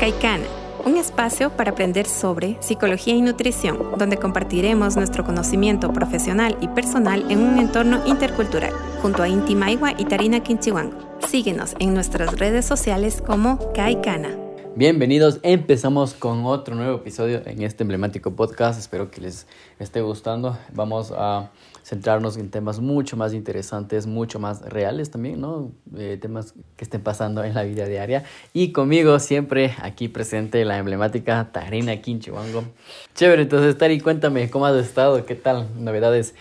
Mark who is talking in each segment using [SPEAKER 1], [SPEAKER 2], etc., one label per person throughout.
[SPEAKER 1] Caicana, un espacio para aprender sobre psicología y nutrición, donde compartiremos nuestro conocimiento profesional y personal en un entorno intercultural, junto a Inti Maiwa y Tarina Quinchihuango. Síguenos en nuestras redes sociales como Caicana.
[SPEAKER 2] Bienvenidos, empezamos con otro nuevo episodio en este emblemático podcast. Espero que les esté gustando. Vamos a centrarnos en temas mucho más interesantes, mucho más reales también, ¿no? Eh, temas que estén pasando en la vida diaria. Y conmigo siempre aquí presente la emblemática Tarina Quinchiwango. Chévere, entonces Tari, cuéntame cómo has estado, qué tal, novedades.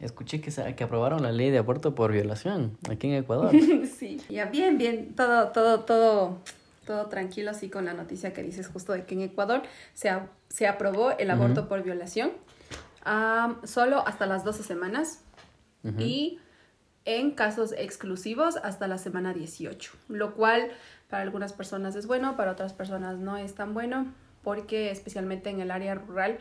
[SPEAKER 2] Escuché que, que aprobaron la ley de aborto por violación aquí en Ecuador.
[SPEAKER 3] sí, ya bien, bien, todo, todo, todo todo tranquilo así con la noticia que dices justo de que en Ecuador se, se aprobó el aborto por violación solo hasta las 12 semanas y en casos exclusivos hasta la semana 18, lo cual para algunas personas es bueno, para otras personas no es tan bueno porque especialmente en el área rural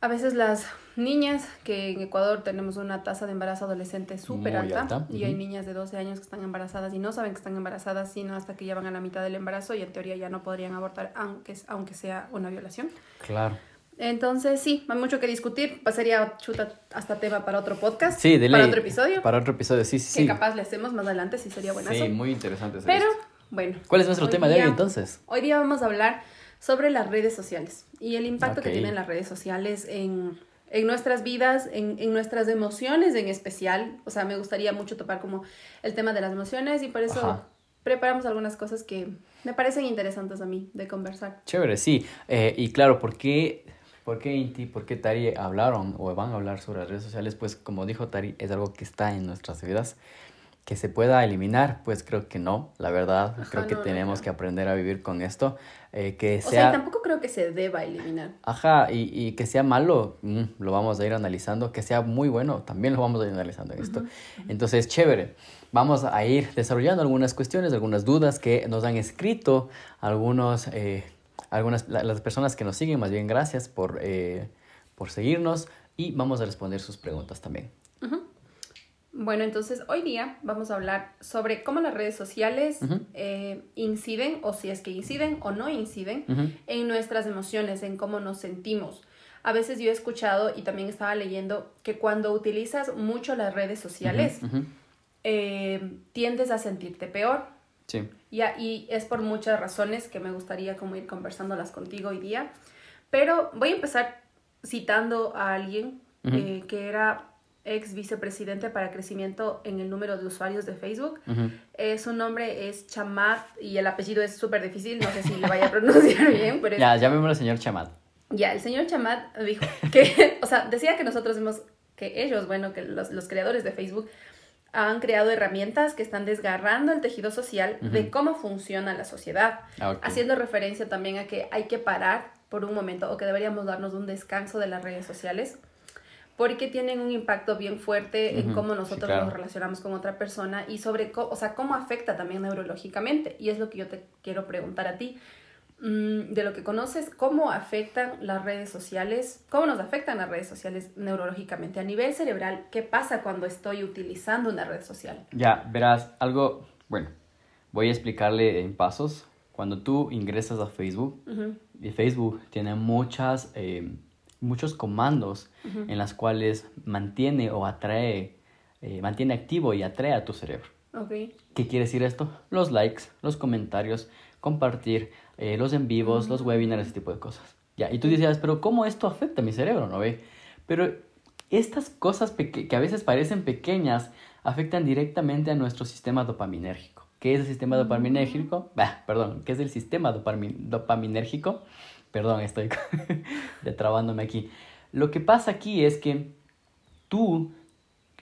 [SPEAKER 3] a veces las niñas, que en Ecuador tenemos una tasa de embarazo adolescente súper alta, y hay niñas de 12 años que están embarazadas y no saben que están embarazadas sino hasta que ya van a la mitad del embarazo y en teoría ya no podrían abortar aunque, aunque sea una violación.
[SPEAKER 2] Claro.
[SPEAKER 3] Entonces, sí, hay mucho que discutir. Pasaría chuta hasta tema para otro podcast.
[SPEAKER 2] Sí, de
[SPEAKER 3] Para otro episodio.
[SPEAKER 2] Para otro episodio, sí, sí.
[SPEAKER 3] Que capaz le hacemos más adelante, sí sería buenazo.
[SPEAKER 2] Sí, muy interesante.
[SPEAKER 3] Pero, bueno.
[SPEAKER 2] ¿Cuál es nuestro tema de hoy entonces?
[SPEAKER 3] Hoy día vamos a hablar sobre las redes sociales y el impacto que tienen las redes sociales en, en nuestras vidas, en, en, nuestras emociones en especial. O sea, me gustaría mucho topar como el tema de las emociones y por eso preparamos algunas cosas que me parecen interesantes a mí de conversar.
[SPEAKER 2] Chévere, sí. Eh, y claro, ¿por qué, ¿por qué Inti, por qué Tari hablaron o van a hablar sobre las redes sociales? Pues como dijo Tari, es algo que está en nuestras vidas que se pueda eliminar, pues creo que no, la verdad, creo que tenemos que aprender a vivir con esto, eh, que sea... O
[SPEAKER 3] sea, tampoco creo que se deba eliminar.
[SPEAKER 2] Ajá, y, y que sea malo, mm, lo vamos a ir analizando, que sea muy bueno, también lo vamos a ir analizando en esto. Entonces, chévere, vamos a ir desarrollando algunas cuestiones, algunas dudas que nos han escrito algunos, eh, algunas, las personas que nos siguen, más bien gracias por, eh, por seguirnos y vamos a responder sus preguntas también.
[SPEAKER 3] Bueno, entonces hoy día vamos a hablar sobre cómo las redes sociales eh, inciden, o si es que inciden o no inciden, en nuestras emociones, en cómo nos sentimos. A veces yo he escuchado y también estaba leyendo que cuando utilizas mucho las redes sociales, eh, tiendes a sentirte peor.
[SPEAKER 2] Sí.
[SPEAKER 3] Y, y es por muchas razones que me gustaría como ir conversándolas contigo hoy día. Pero voy a empezar citando a alguien eh, que era ex vicepresidente para crecimiento en el número de usuarios de Facebook. Eh, su nombre es Chamat y el apellido es súper difícil, no sé si le vaya a pronunciar bien. Pero
[SPEAKER 2] Ya, llamémoslo señor Chamat.
[SPEAKER 3] Ya, el señor Chamat dijo que, o sea, decía que nosotros hemos, que ellos, bueno, que los, los creadores de Facebook han creado herramientas que están desgarrando el tejido social de cómo funciona la sociedad, ah, haciendo referencia también a que hay que parar por un momento o que deberíamos darnos un descanso de las redes sociales porque tienen un impacto bien fuerte en cómo nosotros nos relacionamos con otra persona y sobre, o sea, cómo afecta también neurológicamente. Y es lo que yo te quiero preguntar a ti. Mm, de lo que conoces, ¿cómo afectan las redes sociales? ¿Cómo nos afectan las redes sociales neurológicamente? A nivel cerebral, ¿qué pasa cuando estoy utilizando una red social?
[SPEAKER 2] Ya, verás, algo, bueno, voy a explicarle en pasos. Cuando tú ingresas a Facebook, y Facebook tiene muchas... Eh, muchos comandos en las cuales mantiene o atrae, eh, mantiene activo y atrae a tu cerebro.
[SPEAKER 3] Okay.
[SPEAKER 2] ¿Qué quiere decir esto? Los likes, los comentarios, compartir, eh, los en vivos, los webinars, ese tipo de cosas. Ya, y tú decías, pero ¿cómo esto afecta a mi cerebro? ¿No ve? Pero estas cosas que a veces parecen pequeñas afectan directamente a nuestro sistema dopaminérgico. ¿Qué es el sistema dopaminérgico? Bah, perdón, ¿qué es el sistema dopaminérgico? Perdón, estoy detrabándome aquí. Lo que pasa aquí es que tú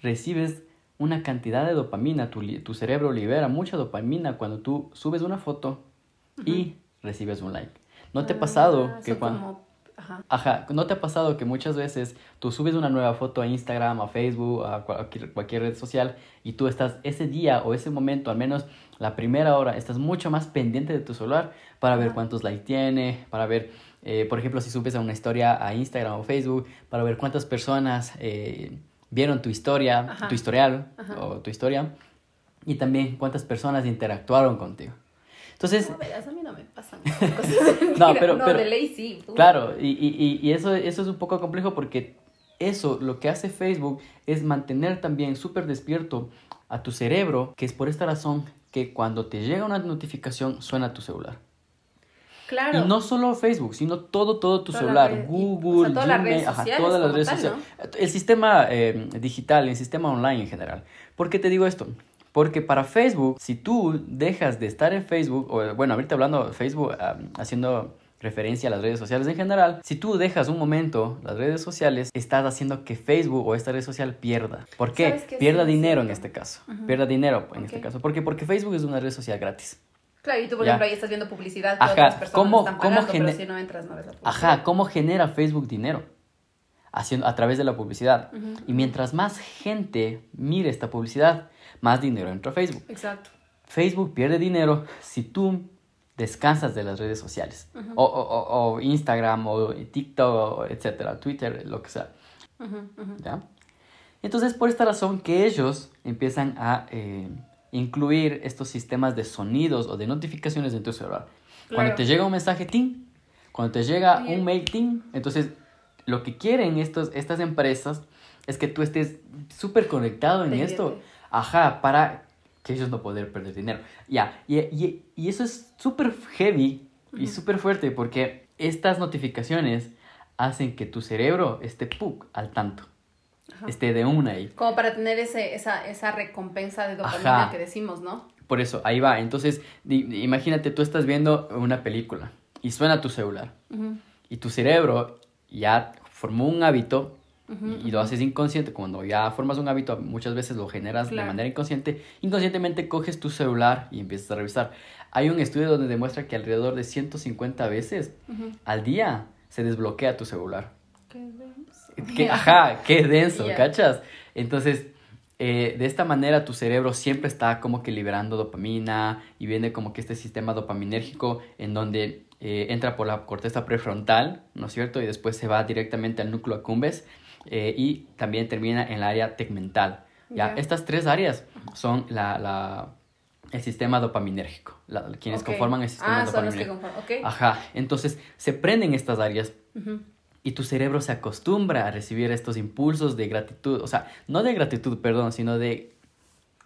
[SPEAKER 2] recibes una cantidad de dopamina, tu, tu cerebro libera mucha dopamina cuando tú subes una foto y recibes un like. ¿No te ha pasado
[SPEAKER 3] ah,
[SPEAKER 2] que cuando... Ajá. ¿no te ha pasado que muchas veces tú subes una nueva foto a Instagram, a Facebook, a cualquier, cualquier red social y tú estás ese día o ese momento, al menos la primera hora, estás mucho más pendiente de tu celular para ver cuántos likes tiene, para ver, eh, por ejemplo, si subes a una historia a Instagram o Facebook, para ver cuántas personas eh, vieron tu historia, tu historial o tu historia, y también cuántas personas interactuaron contigo. Entonces,
[SPEAKER 3] No, verás, a mí no me pasan cosas.
[SPEAKER 2] No, pero-
[SPEAKER 3] no,
[SPEAKER 2] pero-
[SPEAKER 3] de ley sí. tú.
[SPEAKER 2] Claro, y, y, y- eso, eso es un poco complejo porque eso lo que hace Facebook es mantener también súper despierto a tu cerebro, que es por esta razón que cuando te llega una notificación suena tu celular.
[SPEAKER 3] Claro.
[SPEAKER 2] Y no solo Facebook, sino todo, todo tu
[SPEAKER 3] Toda
[SPEAKER 2] celular,
[SPEAKER 3] red- y-
[SPEAKER 2] Google,
[SPEAKER 3] o sea, todas las
[SPEAKER 2] Gmail,
[SPEAKER 3] redes
[SPEAKER 2] ajá,
[SPEAKER 3] sociales
[SPEAKER 2] todas las redes
[SPEAKER 3] tal,
[SPEAKER 2] sociales. El sistema eh, digital, el sistema online en general. ¿Por qué te digo esto? Porque para Facebook, si tú dejas de estar en Facebook, o bueno, ahorita hablando de Facebook, haciendo referencia a las redes sociales en general, si tú dejas un momento las redes sociales, estás haciendo que Facebook o esta red social pierda. ¿Por qué? Pierda
[SPEAKER 3] Sí,
[SPEAKER 2] dinero
[SPEAKER 3] sí.
[SPEAKER 2] en este caso. Pierda dinero en este caso. ¿Por qué? Porque Facebook es una red social gratis.
[SPEAKER 3] Claro, y tú, por
[SPEAKER 2] Ya.
[SPEAKER 3] ejemplo, ahí estás viendo publicidad que
[SPEAKER 2] Ajá,
[SPEAKER 3] otras personas
[SPEAKER 2] ¿cómo-
[SPEAKER 3] están
[SPEAKER 2] cómo
[SPEAKER 3] pero si no entras no ves la publicidad.
[SPEAKER 2] Ajá, ¿cómo genera Facebook dinero? Haciendo, a través de la publicidad.
[SPEAKER 3] Ujú.
[SPEAKER 2] Y mientras más gente mire esta publicidad, más dinero entra a Facebook.
[SPEAKER 3] Exacto.
[SPEAKER 2] Facebook pierde dinero si tú descansas de las redes sociales.
[SPEAKER 3] Ujú.
[SPEAKER 2] o, o- o- o Instagram, o TikTok, etcétera, Twitter, lo que sea.
[SPEAKER 3] Ujú, ujú.
[SPEAKER 2] ¿ya? Entonces, por esta razón que ellos empiezan a eh, incluir estos sistemas de sonidos o de notificaciones en tu celular. Cuando
[SPEAKER 3] Claro.
[SPEAKER 2] te llega un mensaje, ting, cuando te llega
[SPEAKER 3] Oye.
[SPEAKER 2] un mail, ting, entonces lo que quieren estos, estas empresas es que tú estés súper conectado en
[SPEAKER 3] Pendiente.
[SPEAKER 2] esto, ajá, para que ellos no poder perder dinero. Ya, y, y, y eso es súper heavy y
[SPEAKER 3] Ujú.
[SPEAKER 2] súper fuerte porque estas notificaciones hacen que tu cerebro esté puk, al tanto,
[SPEAKER 3] Ajá.
[SPEAKER 2] esté de una ahí.
[SPEAKER 3] Como para tener ese, esa, esa recompensa de dopamina
[SPEAKER 2] Ajá.
[SPEAKER 3] que decimos, ¿no?
[SPEAKER 2] Por eso, ahí va. Entonces, imagínate, tú estás viendo una película y suena tu celular. Y tu cerebro ya formó un hábito y lo haces inconsciente. Cuando ya formas un hábito, muchas veces lo generas
[SPEAKER 3] Claro.
[SPEAKER 2] de manera inconsciente. Inconscientemente coges tu celular y empiezas a revisar. Hay un estudio donde demuestra que alrededor de 150 veces al día se desbloquea tu celular.
[SPEAKER 3] Qué denso.
[SPEAKER 2] Que, ajá, qué denso. ¿cachas? Entonces, eh, de esta manera tu cerebro siempre está como que liberando dopamina y viene como que este sistema dopaminérgico en donde eh, entra por la corteza prefrontal, ¿no es cierto? Y después se va directamente al núcleo accumbens eh, y también termina en el área tegmental. ¿ya?
[SPEAKER 3] Ya.
[SPEAKER 2] Estas tres áreas son la, la- el sistema dopaminérgico, la- quienes
[SPEAKER 3] Ok.
[SPEAKER 2] conforman el sistema
[SPEAKER 3] Ah, son los que
[SPEAKER 2] dopaminérgico.
[SPEAKER 3] conforman. Ok.
[SPEAKER 2] Ajá, entonces se prenden estas áreas
[SPEAKER 3] Ujú.
[SPEAKER 2] y tu cerebro se acostumbra a recibir estos impulsos de gratitud, o sea, no de gratitud, perdón, sino de...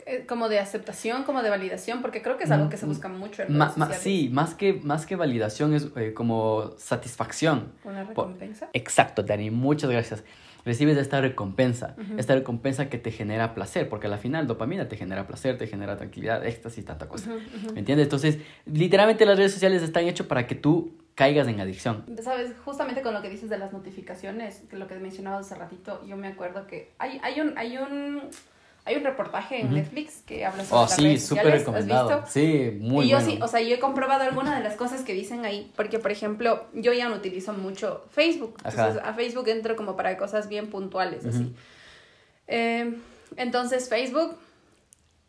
[SPEAKER 3] Eh, Como de aceptación, como de validación, porque creo que es algo que se busca mucho en redes sociales.
[SPEAKER 2] sí, más que, más que validación es eh, como satisfacción.
[SPEAKER 3] Una
[SPEAKER 2] Por-
[SPEAKER 3] recompensa.
[SPEAKER 2] Exacto, Dani, muchas gracias. Recibes esta recompensa, esta recompensa que te genera placer, porque al final dopamina te genera placer, te genera tranquilidad, éxtasis, tanta cosa.
[SPEAKER 3] Ujú, ujú.
[SPEAKER 2] ¿Me entiendes? Entonces, literalmente las redes sociales están hechas para que tú caigas en adicción.
[SPEAKER 3] Sabes, justamente con lo que dices de las notificaciones, que lo que mencionabas hace ratito, yo me acuerdo que hay, hay un, hay un, hay un reportaje en. Netflix que habla sobre
[SPEAKER 2] Oh,
[SPEAKER 3] las
[SPEAKER 2] sí,
[SPEAKER 3] redes
[SPEAKER 2] súper
[SPEAKER 3] sociales, ¿has
[SPEAKER 2] recomendado.
[SPEAKER 3] visto?
[SPEAKER 2] Sí, muy
[SPEAKER 3] y yo
[SPEAKER 2] bueno.
[SPEAKER 3] sí, o sea, yo he comprobado algunas de las cosas que dicen ahí, porque por ejemplo, yo ya no utilizo mucho Facebook,
[SPEAKER 2] Ajá.
[SPEAKER 3] entonces a Facebook entro como para cosas bien puntuales, así. Eh, entonces Facebook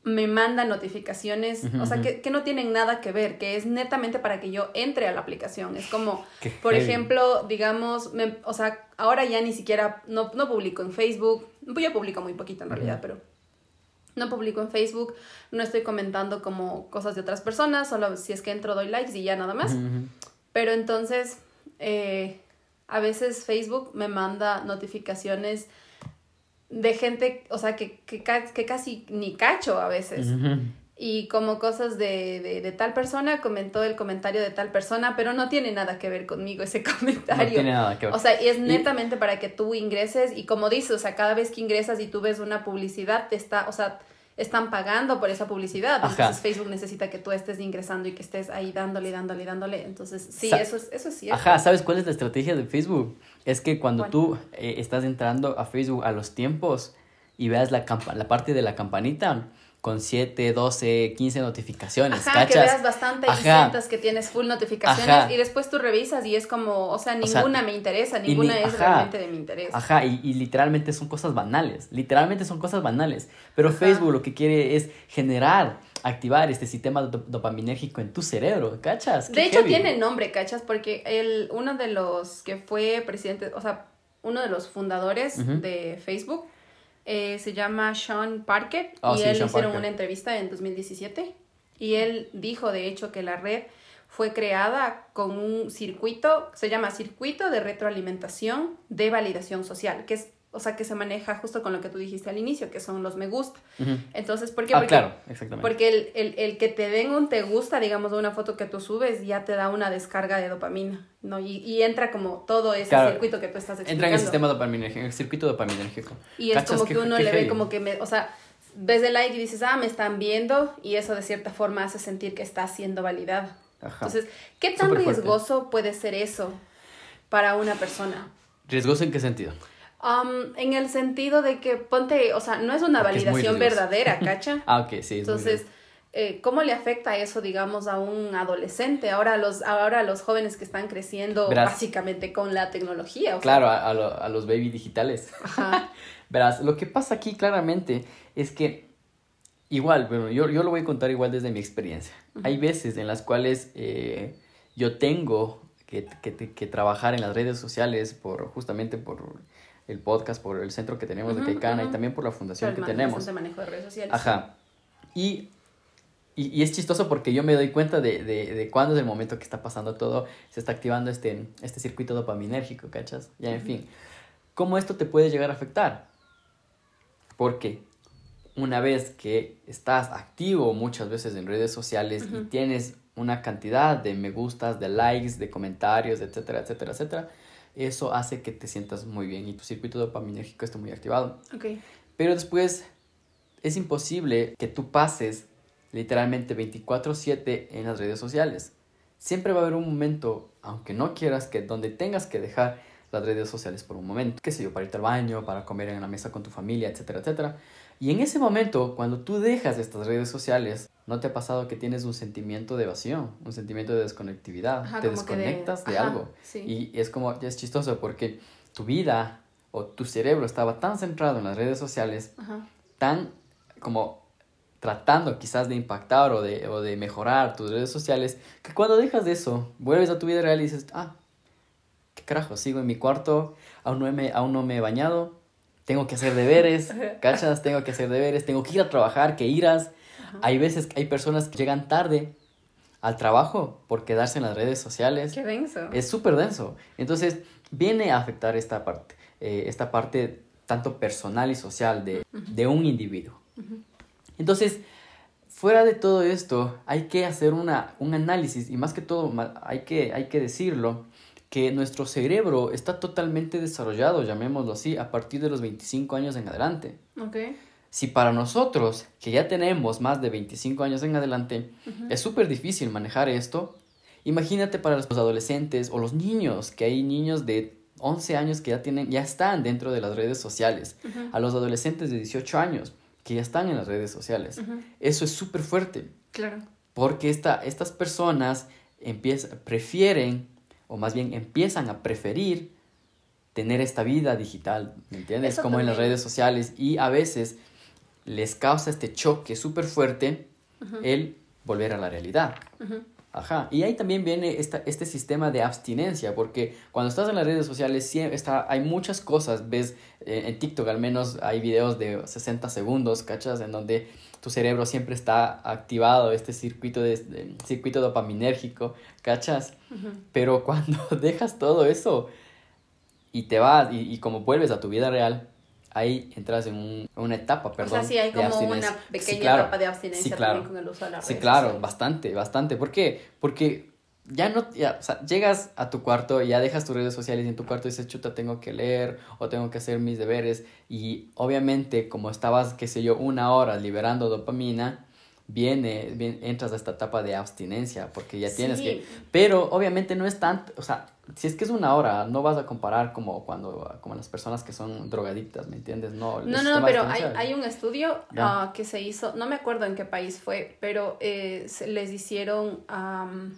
[SPEAKER 3] me manda notificaciones, o sea, que, que no tienen nada que ver, que es netamente para que yo entre a la aplicación. Es como, por
[SPEAKER 2] heavy.
[SPEAKER 3] ejemplo, digamos, me- o sea, ahora ya ni siquiera, no, no publico en Facebook, yo publico muy poquito en realidad, pero no publico en Facebook, no estoy comentando como cosas de otras personas, solo si es que entro doy likes y ya nada más. Pero entonces, eh, a veces Facebook me manda notificaciones de gente, o sea, que, que, ca- que casi ni cacho a veces. Y como cosas de, de, de tal persona, comentó el comentario de tal persona, pero no tiene nada que ver conmigo ese comentario.
[SPEAKER 2] No tiene nada que ver.
[SPEAKER 3] O sea, y es
[SPEAKER 2] Y-
[SPEAKER 3] netamente para que tú ingreses y como dices, o sea, cada vez que ingresas y tú ves una publicidad, te está, o sea, están pagando por esa publicidad.
[SPEAKER 2] Ajá.
[SPEAKER 3] Entonces Facebook necesita que tú estés ingresando y que estés ahí dándole, dándole, dándole. Entonces, sí,
[SPEAKER 2] Sa-
[SPEAKER 3] eso es, eso es cierto.
[SPEAKER 2] Ajá, ¿sabes cuál es la estrategia de Facebook? Es que cuando tú eh, estás entrando a Facebook a los tiempos y veas la, la parte de la campanita con 7, 12, 15 notificaciones,
[SPEAKER 3] Ajá, que
[SPEAKER 2] ¿cachas?
[SPEAKER 3] veas bastante y
[SPEAKER 2] Ajá.
[SPEAKER 3] sientas que tienes full notificaciones
[SPEAKER 2] Ajá.
[SPEAKER 3] y después tú revisas y es como, o sea,
[SPEAKER 2] O sea,
[SPEAKER 3] ninguna me interesa,
[SPEAKER 2] y
[SPEAKER 3] ninguna
[SPEAKER 2] ni-
[SPEAKER 3] es realmente de mi interés.
[SPEAKER 2] Ajá, y, y literalmente son cosas banales, literalmente son cosas banales, pero. Facebook lo que quiere es generar, activar este sistema do- dopaminérgico en tu cerebro, ¿cachas?
[SPEAKER 3] De hecho,
[SPEAKER 2] heavy.
[SPEAKER 3] tiene nombre, ¿cachas? Porque el, uno de los que fue presidente, o sea, uno de los fundadores de Facebook eh, se llama Sean Parker
[SPEAKER 2] Oh,
[SPEAKER 3] y
[SPEAKER 2] sí,
[SPEAKER 3] él
[SPEAKER 2] Sean
[SPEAKER 3] hicieron
[SPEAKER 2] Parker.
[SPEAKER 3] una entrevista en 2017 Y él dijo, de hecho, que la red fue creada con un circuito, se llama circuito de retroalimentación de validación social, que es, o sea, que se maneja justo con lo que tú dijiste al inicio, que son los me gusta. Entonces, ¿por qué?
[SPEAKER 2] Ah,
[SPEAKER 3] porque,
[SPEAKER 2] claro, exactamente.
[SPEAKER 3] Porque el, el, el, que te den un te gusta, digamos, de una foto que tú subes, ya te da una descarga de dopamina, ¿no? Y, y entra como todo ese
[SPEAKER 2] Claro.
[SPEAKER 3] circuito que tú estás explicando.
[SPEAKER 2] Entra en el sistema dopaminérgico, el circuito dopaminérgico.
[SPEAKER 3] Y es
[SPEAKER 2] ¿Cachas
[SPEAKER 3] como que uno le ve como que, me, o sea, ves el like y dices, ah, me están viendo, y eso de cierta forma hace sentir que está siendo validado.
[SPEAKER 2] Ajá.
[SPEAKER 3] Entonces, ¿qué tan
[SPEAKER 2] Súper fuerte.
[SPEAKER 3] riesgoso puede ser eso para una persona?
[SPEAKER 2] ¿Riesgoso en qué sentido?
[SPEAKER 3] Um, en el sentido de que, ponte, o sea, no es una
[SPEAKER 2] Porque
[SPEAKER 3] validación verdadera, ¿cacha?
[SPEAKER 2] Ah, ok, sí. es
[SPEAKER 3] Entonces, eh, ¿cómo le afecta eso, digamos, a un adolescente? Ahora los, ahora los jóvenes que están creciendo
[SPEAKER 2] Verás.
[SPEAKER 3] básicamente con la tecnología. o sea,
[SPEAKER 2] Claro, a, a lo- a los baby digitales.
[SPEAKER 3] Ajá.
[SPEAKER 2] Verás, lo que pasa aquí claramente es que igual, bueno, yo, yo lo voy a contar igual desde mi experiencia. Hay veces en las cuales eh, yo tengo que, que- que trabajar en las redes sociales por justamente por el podcast, por el centro que tenemos de
[SPEAKER 3] Ujú,
[SPEAKER 2] Caicana y también por la fundación que
[SPEAKER 3] el man-
[SPEAKER 2] tenemos.
[SPEAKER 3] bastante manejo de redes sociales.
[SPEAKER 2] Ajá. Y, y, y es chistoso porque yo me doy cuenta de, de, de cuándo es el momento que está pasando todo, se está activando este, este circuito dopaminérgico, ¿cachas? Ya, en fin. ¿Cómo esto te puede llegar a afectar? Porque una vez que estás activo muchas veces en redes sociales y tienes una cantidad de me gustas, de likes, de comentarios, etcétera, etcétera, etcétera, eso hace que te sientas muy bien y tu circuito dopaminérgico esté muy activado.
[SPEAKER 3] Ok.
[SPEAKER 2] Pero después es imposible que tú pases literalmente 24/7 en las redes sociales. Siempre va a haber un momento, aunque no quieras, que donde tengas que dejar las redes sociales por un momento, qué sé yo, para irte al baño, para comer en la mesa con tu familia, etcétera, etcétera. Y en ese momento, cuando tú dejas estas redes sociales, ¿no te ha pasado que tienes un sentimiento de evasión, un sentimiento de desconectividad?
[SPEAKER 3] Ajá,
[SPEAKER 2] te
[SPEAKER 3] de-
[SPEAKER 2] desconectas de,
[SPEAKER 3] ajá,
[SPEAKER 2] algo.
[SPEAKER 3] sí.
[SPEAKER 2] Y es como, es chistoso porque tu vida o tu cerebro estaba tan centrado en las redes sociales
[SPEAKER 3] Ajá.
[SPEAKER 2] tan como tratando quizás de impactar o de, o de mejorar tus redes sociales, que cuando dejas de eso, vuelves a tu vida real y dices, ah, qué carajo, sigo en mi cuarto, aún no me, aún no me he bañado, tengo que hacer deberes, cachas, tengo que hacer deberes, tengo que ir a trabajar, que irás. Hay veces que hay personas que llegan tarde al trabajo por quedarse en las redes sociales.
[SPEAKER 3] Qué denso.
[SPEAKER 2] Es súper denso. Entonces, viene a afectar esta parte, eh, esta parte tanto personal y social de, de un individuo. Entonces, fuera de todo esto, hay que hacer una, un análisis y más que todo, hay que, hay que decirlo, que nuestro cerebro está totalmente desarrollado, llamémoslo así, a partir de los 25 años en adelante.
[SPEAKER 3] Ok.
[SPEAKER 2] Si para nosotros, que ya tenemos más de 25 años en adelante, es súper difícil manejar esto, imagínate para los adolescentes o los niños, que hay niños de 11 años que ya tienen, ya están dentro de las redes sociales, a los adolescentes de 18 años que ya están en las redes sociales.
[SPEAKER 3] Ujú.
[SPEAKER 2] Eso es súper fuerte,
[SPEAKER 3] Claro.
[SPEAKER 2] porque esta, estas personas empiezan, prefieren, o más bien empiezan a preferir tener esta vida digital, ¿me entiendes?
[SPEAKER 3] Eso
[SPEAKER 2] Como en las redes sociales y a veces les causa este choque súper fuerte el volver a la realidad. Ajá, y ahí también viene esta, este sistema de abstinencia, porque cuando estás en las redes sociales sí está, hay muchas cosas, ves eh, en TikTok al menos hay videos de 60 segundos, ¿cachas? En donde tu cerebro siempre está activado, este circuito, de, de- circuito dopaminérgico, ¿cachas? Pero cuando dejas todo eso y te vas y, y como vuelves a tu vida real, ahí entras en un- una etapa, perdón.
[SPEAKER 3] o sea, sí hay como una pequeña
[SPEAKER 2] Sí, claro.
[SPEAKER 3] etapa de abstinencia
[SPEAKER 2] Sí, claro.
[SPEAKER 3] también con el uso de las
[SPEAKER 2] Sí, claro, bastante, bastante. ¿Por qué? Porque ya no, ya, o sea, llegas a tu cuarto y ya dejas tus redes sociales y en tu cuarto dices, chuta, tengo que leer o tengo que hacer mis deberes. Y obviamente, como estabas, qué sé yo, una hora liberando dopamina, viene, bien, entras a esta etapa de abstinencia porque ya tienes
[SPEAKER 3] Sí.
[SPEAKER 2] que... Pero obviamente no es tanto, o sea, si es que es una hora, no vas a comparar como cuando, como las personas que son drogadictas, ¿me entiendes? No,
[SPEAKER 3] No, no, pero hay, hay un estudio ah, que se hizo, no me acuerdo en qué país fue, pero eh, se les hicieron am,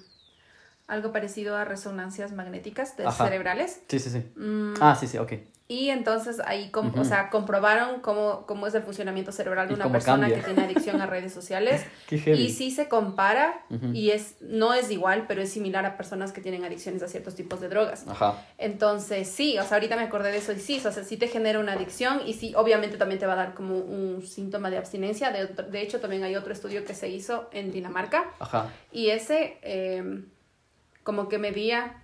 [SPEAKER 3] algo parecido a resonancias magnéticas de cerebrales.
[SPEAKER 2] Sí, sí, sí.
[SPEAKER 3] Mm,
[SPEAKER 2] Ah, sí, sí, ok.
[SPEAKER 3] Y entonces ahí, o sea, comprobaron cómo, cómo es el funcionamiento cerebral de
[SPEAKER 2] Y
[SPEAKER 3] una persona
[SPEAKER 2] cambia.
[SPEAKER 3] que tiene adicción a redes sociales. Y sí se compara y es no es igual, pero es similar a personas que tienen adicciones a ciertos tipos de drogas.
[SPEAKER 2] Ajá.
[SPEAKER 3] Entonces, sí, o sea, ahorita me acordé de eso y sí, o sea, sí te genera una adicción y sí, obviamente también te va a dar como un síntoma de abstinencia. De, de hecho, también hay otro estudio que se hizo en Dinamarca
[SPEAKER 2] Ajá.
[SPEAKER 3] y ese eh, como que medía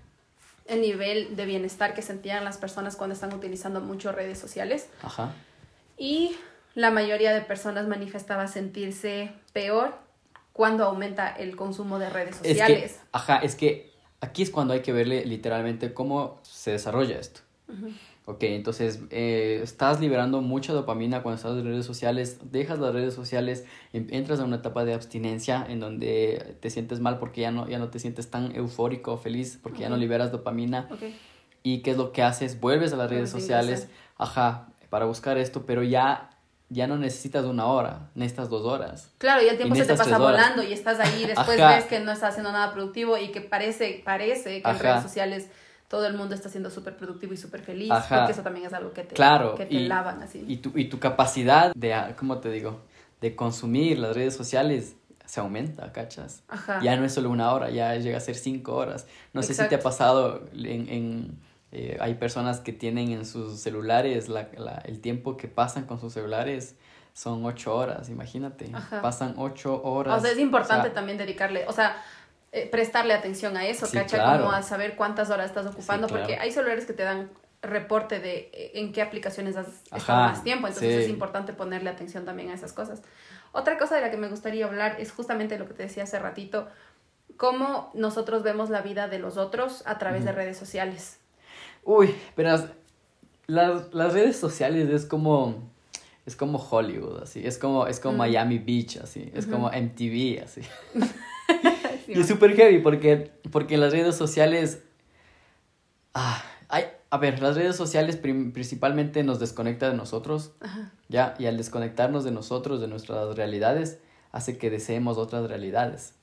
[SPEAKER 3] el nivel de bienestar que sentían las personas cuando están utilizando mucho redes sociales
[SPEAKER 2] Ajá.
[SPEAKER 3] y la mayoría de personas manifestaba sentirse peor cuando aumenta el consumo de redes
[SPEAKER 2] Es
[SPEAKER 3] sociales.
[SPEAKER 2] que, ajá, es que aquí es cuando hay que verle literalmente cómo se desarrolla esto. Ok, entonces eh, estás liberando mucha dopamina cuando estás en redes sociales, dejas las redes sociales, em- entras a una etapa de abstinencia en donde te sientes mal porque ya no, ya no te sientes tan eufórico feliz porque ya no liberas dopamina.
[SPEAKER 3] Ok.
[SPEAKER 2] ¿Y qué es lo que haces? Vuelves a las redes
[SPEAKER 3] Vuelves
[SPEAKER 2] sociales, ajá, para buscar esto, pero ya, ya no necesitas una hora, necesitas dos horas.
[SPEAKER 3] Claro, y el tiempo
[SPEAKER 2] En
[SPEAKER 3] se te pasa volando y estás ahí y después
[SPEAKER 2] Ajá.
[SPEAKER 3] ves que no estás haciendo nada productivo y que parece, parece que en
[SPEAKER 2] Ajá.
[SPEAKER 3] redes sociales todo el mundo está siendo súper productivo y súper feliz,
[SPEAKER 2] Ajá.
[SPEAKER 3] porque eso también es algo que te,
[SPEAKER 2] Claro,
[SPEAKER 3] que te
[SPEAKER 2] y-
[SPEAKER 3] lavan así.
[SPEAKER 2] Y tu, y tu capacidad de, ah, ¿cómo te digo? De consumir las redes sociales se aumenta, ¿cachas?
[SPEAKER 3] Ajá.
[SPEAKER 2] Ya no es solo una hora, ya llega a ser cinco horas. No sé si te ha pasado, en, en, eh, hay personas que tienen en sus celulares, la, la- el tiempo que pasan con sus celulares son ocho horas, imagínate.
[SPEAKER 3] Ajá.
[SPEAKER 2] Pasan ocho horas.
[SPEAKER 3] O sea, es importante
[SPEAKER 2] O sea,
[SPEAKER 3] también dedicarle, o sea, eh, prestarle atención a eso,
[SPEAKER 2] Sí,
[SPEAKER 3] ¿cacha?
[SPEAKER 2] claro.
[SPEAKER 3] Como a saber cuántas horas estás ocupando,
[SPEAKER 2] claro.
[SPEAKER 3] porque hay celulares que te dan reporte de eh, en qué aplicaciones has
[SPEAKER 2] Ajá,
[SPEAKER 3] estado más tiempo, entonces
[SPEAKER 2] sí.
[SPEAKER 3] es importante ponerle atención también a esas cosas. Otra cosa de la que me gustaría hablar es justamente lo que te decía hace ratito, cómo nosotros vemos la vida de los otros a través de redes sociales.
[SPEAKER 2] Uy, verás, las, las redes sociales es como, es como Hollywood, así, es como, es como
[SPEAKER 3] Mm.
[SPEAKER 2] Miami Beach, así, es como MTV, así. Y es súper heavy porque, porque las redes sociales, ah, hay, a ver, las redes sociales principalmente nos desconecta de nosotros,
[SPEAKER 3] Ajá.
[SPEAKER 2] ya, y al desconectarnos de nosotros, de nuestras realidades, hace que deseemos otras realidades.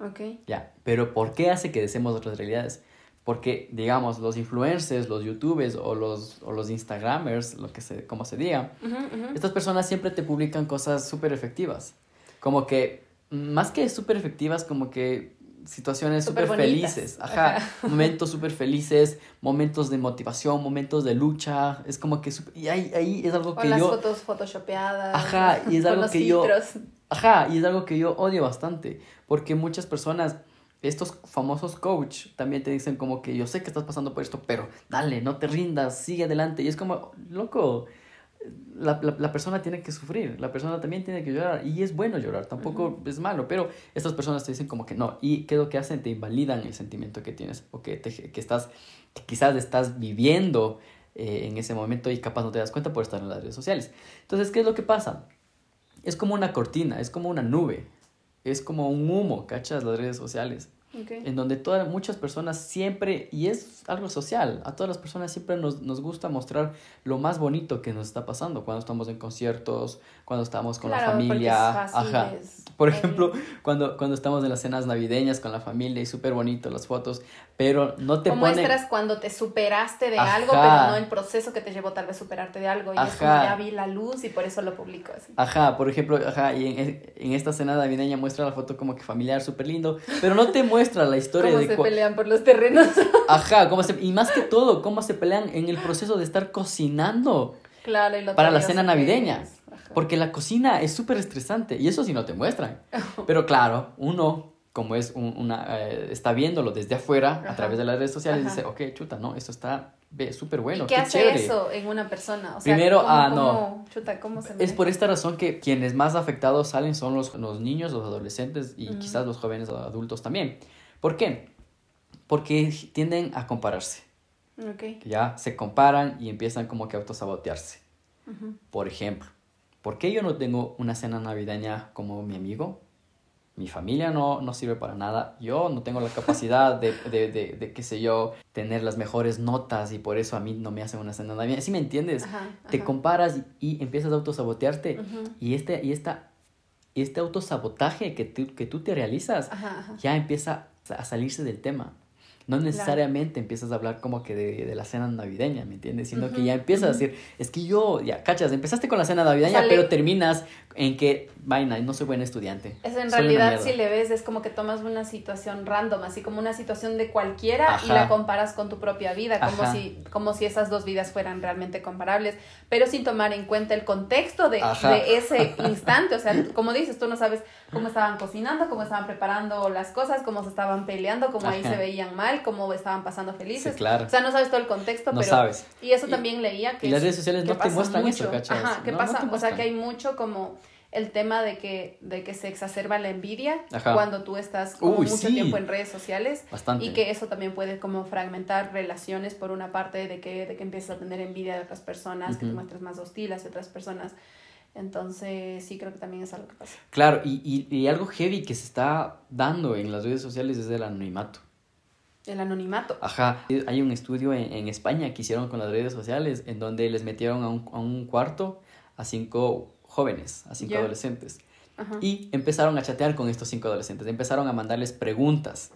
[SPEAKER 3] Ok.
[SPEAKER 2] Ya, pero ¿por qué hace que deseemos otras realidades? Porque, digamos, los influencers, los youtubers o los, o los instagramers, lo que se, como se diga,
[SPEAKER 3] Ujú, ujú.
[SPEAKER 2] estas personas siempre te publican cosas súper efectivas. Como que, más que súper efectivas, como que situaciones
[SPEAKER 3] Súper
[SPEAKER 2] felices. Ajá,
[SPEAKER 3] Ajá.
[SPEAKER 2] momentos súper felices, momentos de motivación, momentos de lucha. Es como que, y ahí, ahí es algo
[SPEAKER 3] O
[SPEAKER 2] que
[SPEAKER 3] las
[SPEAKER 2] yo...
[SPEAKER 3] fotos photoshopeadas.
[SPEAKER 2] Ajá, y es algo
[SPEAKER 3] los
[SPEAKER 2] que yo-
[SPEAKER 3] filtros.
[SPEAKER 2] Ajá, y es algo que yo odio bastante, porque muchas personas, estos famosos coach, también te dicen como que yo sé que estás pasando por esto, pero dale, no te rindas, sigue adelante. Y es como, loco, la, la, la persona tiene que sufrir, la persona también tiene que llorar, y es bueno llorar, tampoco es malo, pero estas personas te dicen como que no, y ¿qué es lo que hacen? Te invalidan el sentimiento que tienes, o que, te- que estás, que quizás estás viviendo eh, en ese momento y capaz no te das cuenta por estar en las redes sociales. Entonces, ¿qué es lo que pasa? es como una cortina, es como una nube, es como un humo, ¿cachas? Las redes sociales,
[SPEAKER 3] Ok.
[SPEAKER 2] en donde todas, muchas personas siempre, y es algo social, a todas las personas siempre nos, nos gusta mostrar lo más bonito que nos está pasando cuando estamos en conciertos, cuando estamos con la
[SPEAKER 3] Claro, porque
[SPEAKER 2] familia, ajá.
[SPEAKER 3] es-
[SPEAKER 2] Por ejemplo, cuando, cuando estamos en las cenas navideñas con la familia y súper bonito las fotos, pero no te
[SPEAKER 3] o
[SPEAKER 2] ponen...
[SPEAKER 3] muestras cuando te superaste de
[SPEAKER 2] Ajá.
[SPEAKER 3] algo, pero no el proceso que te llevó tal vez superarte de algo. Y es como
[SPEAKER 2] Ajá.
[SPEAKER 3] ya vi la luz y por eso lo publico así.
[SPEAKER 2] Ajá, por ejemplo, ajá, y en, en esta cena navideña muestra la foto como que familiar, súper lindo, pero no te muestra la historia
[SPEAKER 3] Cómo
[SPEAKER 2] de...
[SPEAKER 3] se
[SPEAKER 2] cua-
[SPEAKER 3] pelean por los terrenos.
[SPEAKER 2] Ajá, cómo se... y más que todo, cómo se pelean en el proceso de estar cocinando
[SPEAKER 3] claro, y lo
[SPEAKER 2] para la cena navideña.
[SPEAKER 3] es.
[SPEAKER 2] Porque la cocina es súper estresante y eso sí no te muestran. Pero claro, uno, como es un- una, eh, está viéndolo desde afuera a través de las redes sociales,
[SPEAKER 3] Ajá.
[SPEAKER 2] dice, ok, chuta, no, esto está ve, súper bueno,
[SPEAKER 3] ¿Y qué,
[SPEAKER 2] qué,
[SPEAKER 3] hace
[SPEAKER 2] chévere.
[SPEAKER 3] eso en una persona? O sea,
[SPEAKER 2] Primero,
[SPEAKER 3] ¿cómo-
[SPEAKER 2] ah,
[SPEAKER 3] cómo-
[SPEAKER 2] no.
[SPEAKER 3] Chuta, ¿cómo se
[SPEAKER 2] Es por esta razón que quienes más afectados salen son los, los niños, los adolescentes y
[SPEAKER 3] Ujú.
[SPEAKER 2] quizás los jóvenes adultos también. ¿Por qué? Porque tienden a compararse.
[SPEAKER 3] Ok.
[SPEAKER 2] Ya se comparan y empiezan como que a autosabotearse. Por ejemplo, ¿por qué yo no tengo una cena navideña como mi amigo? Mi familia no, no sirve para nada. Yo no tengo la capacidad de, de, de, de, qué sé yo, tener las mejores notas y por eso a mí no me hacen una cena navideña. ¿Sí me entiendes?
[SPEAKER 3] Ajá,
[SPEAKER 2] Te
[SPEAKER 3] ajá.
[SPEAKER 2] comparas y, y empiezas a autosabotearte.
[SPEAKER 3] Ujú.
[SPEAKER 2] Y este, y esta, este autosabotaje que tú, que tú te realizas
[SPEAKER 3] Ajá,
[SPEAKER 2] ya empieza a salirse del tema. no necesariamente empiezas a hablar como que de, de, la cena navideña, ¿me entiendes? Sino que ya empiezas a decir, es que yo, ya, cachas, empezaste con la cena navideña, pero terminas en que, vaina, no soy buen estudiante.
[SPEAKER 3] Es en realidad, si le ves, es como que tomas una situación random, así como una situación de cualquiera y la comparas con tu propia vida, como si, como si esas dos vidas fueran realmente comparables, pero sin tomar en cuenta el contexto de, de ese instante. O sea, como dices, tú no sabes cómo estaban cocinando, cómo estaban preparando las cosas, cómo se estaban peleando, cómo ahí se veían mal, cómo estaban pasando felices.
[SPEAKER 2] claro.
[SPEAKER 3] O sea, no sabes todo el contexto,
[SPEAKER 2] no
[SPEAKER 3] pero...
[SPEAKER 2] sabes.
[SPEAKER 3] Y eso también leía que...
[SPEAKER 2] Y las redes sociales no te muestran
[SPEAKER 3] mucho.
[SPEAKER 2] eso, ¿cachas?
[SPEAKER 3] Ajá, ¿qué pasa? o sea, que hay mucho como el tema de que, de que se exacerba la envidia cuando tú estás como mucho tiempo en redes sociales.
[SPEAKER 2] Bastante.
[SPEAKER 3] Y que eso también puede como fragmentar relaciones por una parte de que, de que empiezas a tener envidia de otras personas, que te muestres más hostil hacia otras personas. Entonces, sí creo que también es algo que pasa.
[SPEAKER 2] Claro, y, y, y algo heavy que se está dando en las redes sociales es el anonimato.
[SPEAKER 3] El anonimato.
[SPEAKER 2] Ajá. Hay un estudio en, en, España que hicieron con las redes sociales en donde les metieron a un, a un cuarto a cinco jóvenes, a cinco adolescentes. Ajá. Y empezaron a chatear con estos cinco adolescentes. Empezaron a mandarles preguntas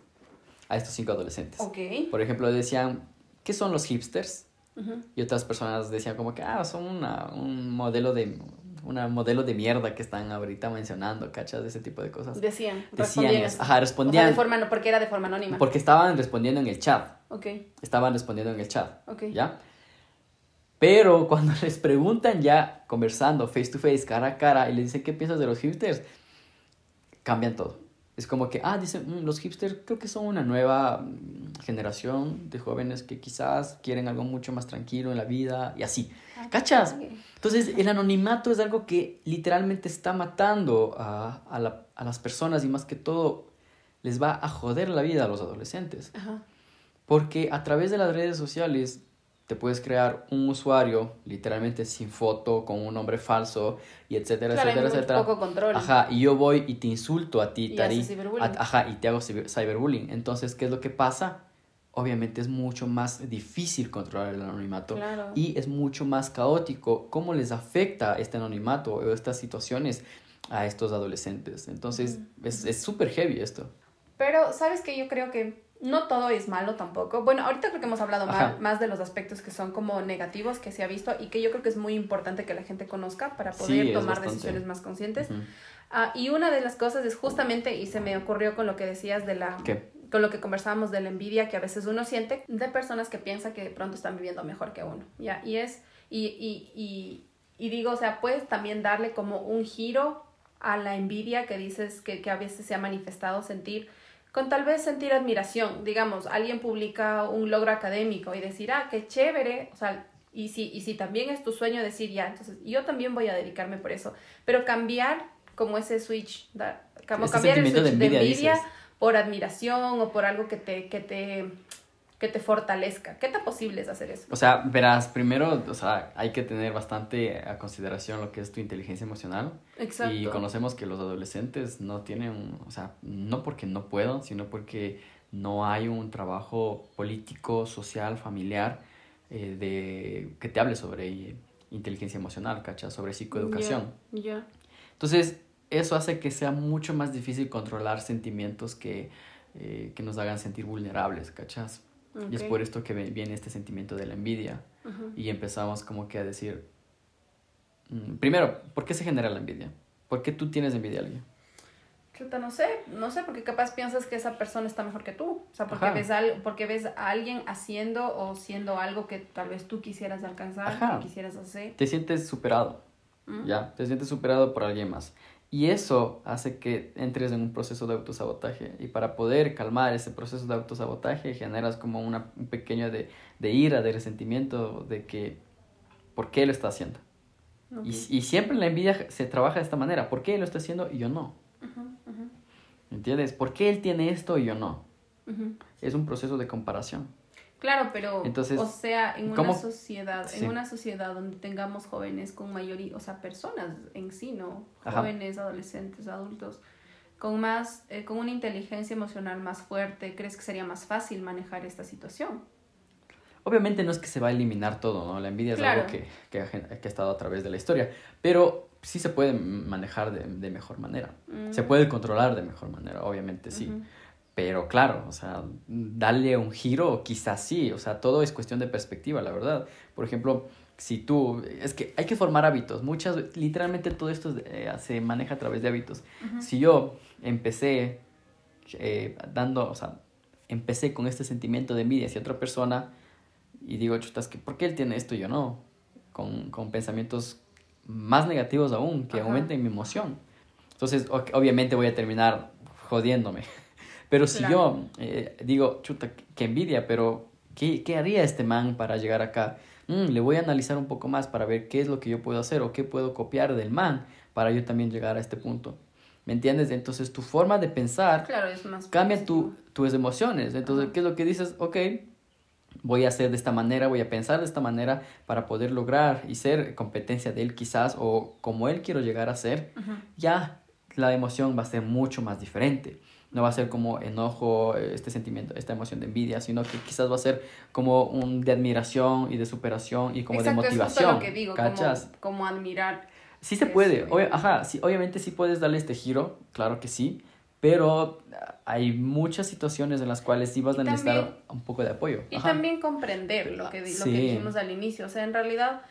[SPEAKER 2] a estos cinco adolescentes.
[SPEAKER 3] Okay.
[SPEAKER 2] Por ejemplo, decían, ¿qué son los hipsters? Uh -huh. Y otras personas decían como que, ah, son una, un modelo de una modelo de mierda que están ahorita mencionando, ¿cachas? De ese tipo de cosas.
[SPEAKER 3] Decían,
[SPEAKER 2] Decían, eso. ajá, respondían.
[SPEAKER 3] O sea, de forma, porque era de forma anónima.
[SPEAKER 2] Porque estaban respondiendo en el chat.
[SPEAKER 3] Ok.
[SPEAKER 2] Estaban respondiendo en el chat.
[SPEAKER 3] Ok.
[SPEAKER 2] ¿Ya? Pero cuando les preguntan ya, conversando face to face, cara a cara, y les dicen qué piensas de los hipsters, cambian todo. Es como que, ah, dicen, mmm, los hipsters creo que son una nueva generación de jóvenes que quizás quieren algo mucho más tranquilo en la vida y así.
[SPEAKER 3] Ah,
[SPEAKER 2] ¿Cachas? Entonces, el anonimato es algo que literalmente está matando a, a, la, a, las personas y más que todo les va a joder la vida a los adolescentes.
[SPEAKER 3] Ajá.
[SPEAKER 2] Porque a través de las redes sociales te puedes crear un usuario literalmente sin foto, con un nombre falso, y etcétera,
[SPEAKER 3] claro,
[SPEAKER 2] etcétera, etcétera.
[SPEAKER 3] poco control.
[SPEAKER 2] Ajá, y yo voy y te insulto a ti,
[SPEAKER 3] Y
[SPEAKER 2] Tari. A- Ajá, y te hago cyberbullying. Entonces, ¿qué es lo que pasa? Obviamente es mucho más difícil controlar el anonimato
[SPEAKER 3] Claro.
[SPEAKER 2] y es mucho más caótico cómo les afecta este anonimato o estas situaciones a estos adolescentes. Entonces, es es súper heavy esto.
[SPEAKER 3] Pero, ¿sabes que Yo creo que no todo es malo tampoco. Bueno, ahorita creo que hemos hablado más, más de los aspectos que son como negativos que se ha visto y que yo creo que es muy importante que la gente conozca para poder tomar
[SPEAKER 2] bastante.
[SPEAKER 3] decisiones más conscientes. Ah, y una de las cosas es justamente, y se me ocurrió con lo que decías de la...
[SPEAKER 2] ¿Qué?
[SPEAKER 3] Con lo que conversábamos de la envidia que a veces uno siente de personas que piensan que de pronto están viviendo mejor que uno, ¿ya? Y es, y, y, y, y digo, o sea, puedes también darle como un giro a la envidia que dices que, que a veces se ha manifestado sentir, con tal vez sentir admiración, digamos, alguien publica un logro académico y decir, ah, qué chévere, o sea, y si, y si también es tu sueño decir, ya, entonces yo también voy a dedicarme por eso, pero cambiar como ese switch, da- como
[SPEAKER 2] Este
[SPEAKER 3] cambiar el switch
[SPEAKER 2] de
[SPEAKER 3] de
[SPEAKER 2] envidia,
[SPEAKER 3] envidia,
[SPEAKER 2] dices.
[SPEAKER 3] por admiración o por algo que te, que te, que te fortalezca. ¿Qué tan posible es hacer eso?
[SPEAKER 2] O sea, verás, primero, o sea, hay que tener bastante a consideración lo que es tu inteligencia emocional.
[SPEAKER 3] Exacto.
[SPEAKER 2] Y conocemos que los adolescentes no tienen, o sea, no porque no puedan, sino porque no hay un trabajo político, social, familiar eh, de que te hable sobre inteligencia emocional, ¿cachas? Sobre psicoeducación.
[SPEAKER 3] Ya, ya.
[SPEAKER 2] Entonces, eso hace que sea mucho más difícil controlar sentimientos que, eh, que nos hagan sentir vulnerables, ¿cachas? Y es por esto que viene este sentimiento de la envidia. Y empezamos como que a decir, mm, primero, ¿por qué se genera la envidia? ¿Por qué tú tienes envidia a alguien?
[SPEAKER 3] Chuta, no sé, no sé, porque capaz piensas que esa persona está mejor que tú. O sea, porque
[SPEAKER 2] Ajá.
[SPEAKER 3] ves, al, porque ves a alguien haciendo o siendo algo que tal vez tú quisieras alcanzar,
[SPEAKER 2] Ajá.
[SPEAKER 3] que quisieras hacer.
[SPEAKER 2] Te sientes superado,
[SPEAKER 3] ¿Mm?
[SPEAKER 2] ¿ya? Te sientes superado por alguien más. Y eso hace que entres en un proceso de autosabotaje. Y para poder calmar ese proceso de autosabotaje, generas como una, un pequeño de, de ira, de resentimiento, de que, ¿por qué lo está haciendo? Y, y siempre la envidia se trabaja de esta manera. ¿Por qué él lo está haciendo y yo no?
[SPEAKER 3] Ujú,
[SPEAKER 2] ¿Entiendes? ¿Por qué él tiene esto y yo no? Es un proceso de comparación.
[SPEAKER 3] Claro, pero,
[SPEAKER 2] Entonces,
[SPEAKER 3] o sea, en
[SPEAKER 2] ¿cómo?
[SPEAKER 3] una sociedad,
[SPEAKER 2] Sí.
[SPEAKER 3] en una sociedad donde tengamos jóvenes con mayoría, o sea, personas en sí, ¿no?
[SPEAKER 2] Ajá.
[SPEAKER 3] Jóvenes, adolescentes, adultos, con más, eh, con una inteligencia emocional más fuerte, ¿crees que sería más fácil manejar esta situación?
[SPEAKER 2] Obviamente no es que se va a eliminar todo, ¿no? La envidia es algo que, que, ha, gen- que ha estado a través de la historia, pero sí se puede manejar de, de mejor manera.
[SPEAKER 3] Mm.
[SPEAKER 2] Se puede controlar de mejor manera, obviamente sí. Pero claro, o sea, darle un giro, quizás sí, o sea, todo es cuestión de perspectiva, la verdad. Por ejemplo, si tú, es que hay que formar hábitos, muchas, literalmente todo esto eh, se maneja a través de hábitos. Si yo empecé eh, dando, o sea, empecé con este sentimiento de envidia hacia otra persona y digo, chutas, ¿por qué él tiene esto y yo no? Con, con pensamientos más negativos aún, que aumenten mi emoción. Entonces, obviamente voy a terminar jodiéndome. Pero si yo eh, digo, chuta, qué envidia, pero ¿qué, ¿qué, haría este man para llegar acá? Mm, le voy a analizar un poco más para ver qué es lo que yo puedo hacer o qué puedo copiar del man para yo también llegar a este punto. ¿Me entiendes? Entonces tu forma de pensar cambia tu, tus emociones. Entonces, ¿qué es lo que dices? Ok, voy a hacer de esta manera, voy a pensar de esta manera para poder lograr y ser competencia de él quizás o como él quiero llegar a ser, ya la emoción va a ser mucho más diferente no va a ser como enojo, este sentimiento, esta emoción de envidia, sino que quizás va a ser como un de admiración y de superación y como de motivación.
[SPEAKER 3] Es lo que digo, ¿cachas? Como, admirar.
[SPEAKER 2] Sí se puede, ajá, sí, obviamente sí puedes darle este giro, claro que sí, pero hay muchas situaciones en las cuales sí vas a necesitar un poco de apoyo.
[SPEAKER 3] Y también comprender lo que, lo que dijimos al inicio, o sea, en realidad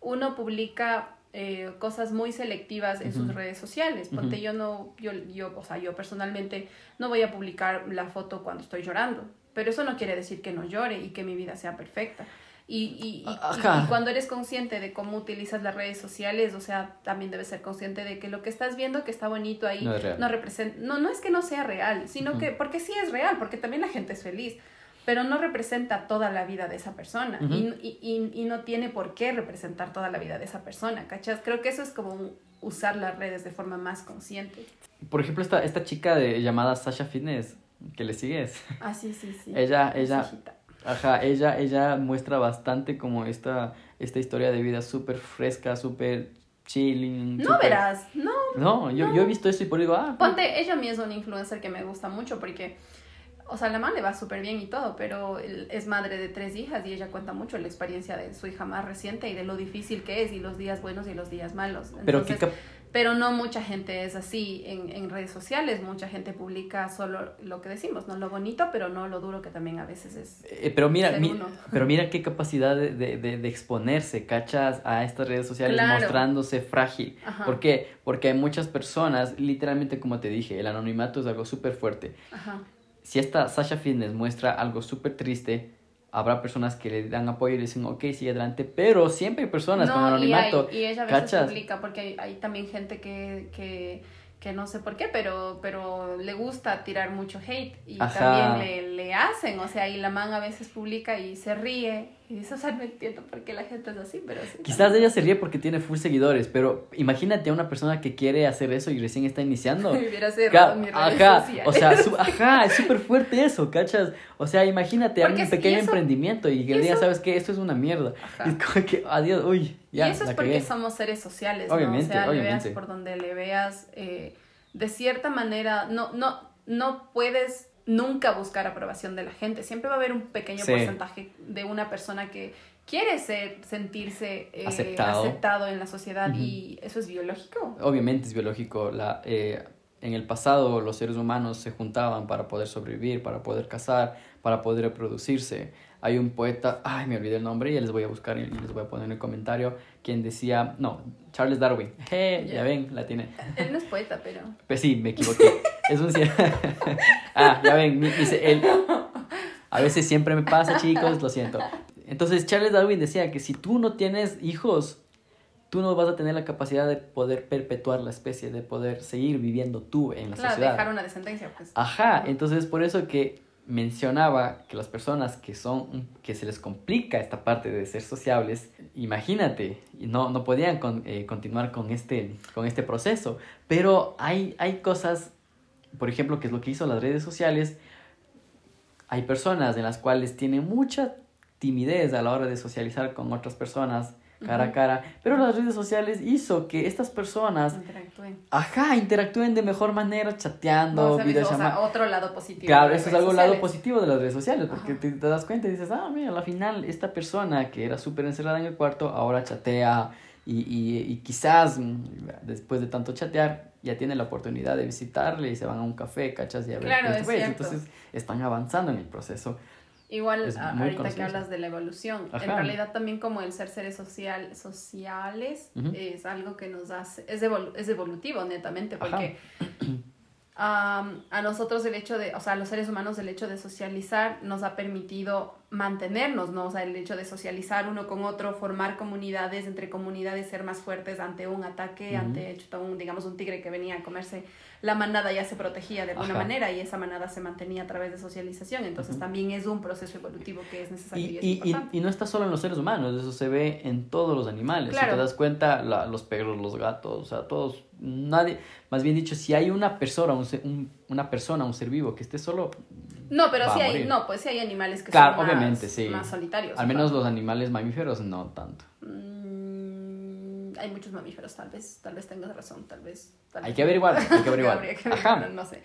[SPEAKER 3] uno publica eh, cosas muy selectivas en sus redes sociales. Ponte, yo no, yo, yo, o sea, yo personalmente no voy a publicar la foto cuando estoy llorando, pero eso no quiere decir que no llore y que mi vida sea perfecta. Y, y, y, cuando eres consciente de cómo utilizas las redes sociales, o sea, también debes ser consciente de que lo que estás viendo que está bonito ahí no, representa, no, no es que no sea real, sino que, porque sí es real, porque también la gente es feliz pero no representa toda la vida de esa persona y, y, y, no tiene por qué representar toda la vida de esa persona, ¿cachas? Creo que eso es como usar las redes de forma más consciente.
[SPEAKER 2] Por ejemplo, esta, esta chica de, llamada Sasha Fitness, que le sigues.
[SPEAKER 3] Ah, sí, sí, sí.
[SPEAKER 2] ella, ella, ajá, ella, ella muestra bastante como esta, esta historia de vida súper fresca, súper chilling.
[SPEAKER 3] No verás, no.
[SPEAKER 2] No, yo, yo he visto eso y por digo, ah.
[SPEAKER 3] Ponte, ella a mí es una influencer que me gusta mucho porque o sea, la mamá le va súper bien y todo, pero es madre de tres hijas y ella cuenta mucho la experiencia de su hija más reciente y de lo difícil que es y los días buenos y los días malos.
[SPEAKER 2] pero,
[SPEAKER 3] pero no mucha gente es así en, en, redes sociales, mucha gente publica solo lo que decimos, no lo bonito, pero no lo duro que también a veces es.
[SPEAKER 2] Eh, pero mira, pero mira qué capacidad de, de, de, exponerse, cachas, a estas redes sociales mostrándose frágil. ¿Por qué? Porque hay muchas personas, literalmente como te dije, el anonimato es algo súper fuerte. Ajá si esta Sasha Fitness muestra algo súper triste, habrá personas que le dan apoyo y le dicen, ok, sigue adelante, pero siempre hay personas con anonimato.
[SPEAKER 3] Y, y ella a veces publica, porque hay, hay también gente que, que que no sé por qué, pero, pero le gusta tirar mucho hate y también le, le, hacen, o sea, y la man a veces publica y se ríe y dice, o sea, no entiendo por qué la gente es así, pero sí.
[SPEAKER 2] Quizás ella se ríe porque tiene full seguidores, pero imagínate a una persona que quiere hacer eso y recién está iniciando.
[SPEAKER 3] Hubiera cerrado mi
[SPEAKER 2] ajá, o sea, ajá, es súper fuerte eso, ¿cachas? O sea, imagínate a un pequeño emprendimiento y que diga, ¿sabes qué? Esto es una mierda. Y es como que, adiós, uy,
[SPEAKER 3] y eso es porque somos seres sociales, obviamente, ¿no? O sea, le veas por donde le veas, eh, de cierta manera, no, no, no puedes nunca buscar aprobación de la gente. Siempre va a haber un pequeño porcentaje de una persona que quiere ser, sentirse eh, aceptado. en la sociedad y eso es biológico.
[SPEAKER 2] Obviamente es biológico. La, eh, en el pasado los seres humanos se juntaban para poder sobrevivir, para poder cazar, para poder reproducirse. Hay un poeta, ay, me olvidé el nombre, y les voy a buscar y les voy a poner en el comentario, quien decía, no, Charles Darwin. ya ven, la tiene.
[SPEAKER 3] Él no es poeta, pero...
[SPEAKER 2] Pues sí, me equivoqué. es un... ah, ya ven, dice él. A veces siempre me pasa, chicos, lo siento. Entonces, Charles Darwin decía que si tú no tienes hijos, tú no vas a tener la capacidad de poder perpetuar la especie, de poder seguir viviendo tú en la sociedad.
[SPEAKER 3] dejar una descendencia, pues.
[SPEAKER 2] Ajá, entonces por eso que mencionaba que las personas que son que se les complica esta parte de ser sociables imagínate no, no podían eh, continuar con este con este proceso. Pero hay hay cosas por ejemplo que es lo que hizo las redes sociales. Hay personas en las cuales tienen mucha timidez a la hora de socializar con otras personas cara a cara, pero las redes sociales hizo que estas personas
[SPEAKER 3] interactúen.
[SPEAKER 2] Ajá, interactúen de mejor manera chateando,
[SPEAKER 3] videollamadas. otro lado positivo.
[SPEAKER 2] Claro, eso es algo lado positivo de las redes sociales, porque te, das cuenta y dices, ah, mira, al final esta persona que era súper encerrada en el cuarto ahora chatea, y, y, y quizás mm, después de tanto chatear ya tiene la oportunidad de visitarle y se van a un café, cachas, y a ver
[SPEAKER 3] Claro, es.
[SPEAKER 2] Entonces están avanzando en el proceso.
[SPEAKER 3] Igual ahorita que hablas de la evolución, en realidad también como el ser seres social, sociales es algo que nos hace, es, evolu- es evolutivo netamente, porque am, a nosotros el hecho de, o sea, a los seres humanos el hecho de socializar nos ha permitido mantenernos, ¿no? O sea, el hecho de socializar uno con otro, formar comunidades, entre comunidades ser más fuertes ante un ataque,
[SPEAKER 2] Ujú.
[SPEAKER 3] ante, chuta, un, digamos, un tigre que venía a comerse la manada ya se protegía de alguna
[SPEAKER 2] Ajá.
[SPEAKER 3] manera y esa manada se mantenía a través de socialización, entonces también es un proceso evolutivo que es necesario y,
[SPEAKER 2] Y,
[SPEAKER 3] es
[SPEAKER 2] y, y, no está solo en los seres humanos, eso se ve en todos los animales. Si te das cuenta, la- los perros, los gatos, o sea, todos, nadie, más bien dicho, si hay una persona, un, un- una persona, un ser vivo que esté solo,
[SPEAKER 3] No, pero sí
[SPEAKER 2] a
[SPEAKER 3] hay, no, pues sí hay animales que
[SPEAKER 2] Claro,
[SPEAKER 3] son más,
[SPEAKER 2] obviamente, sí.
[SPEAKER 3] más solitarios.
[SPEAKER 2] al menos
[SPEAKER 3] claro.
[SPEAKER 2] los animales mamíferos, no tanto.
[SPEAKER 3] Mm, hay muchos mamíferos, tal vez, tal vez tengas razón, tal vez. tal
[SPEAKER 2] Hay
[SPEAKER 3] vez
[SPEAKER 2] que averiguar, hay que averiguar.
[SPEAKER 3] Habría que
[SPEAKER 2] Ajá.
[SPEAKER 3] averiguar, no sé.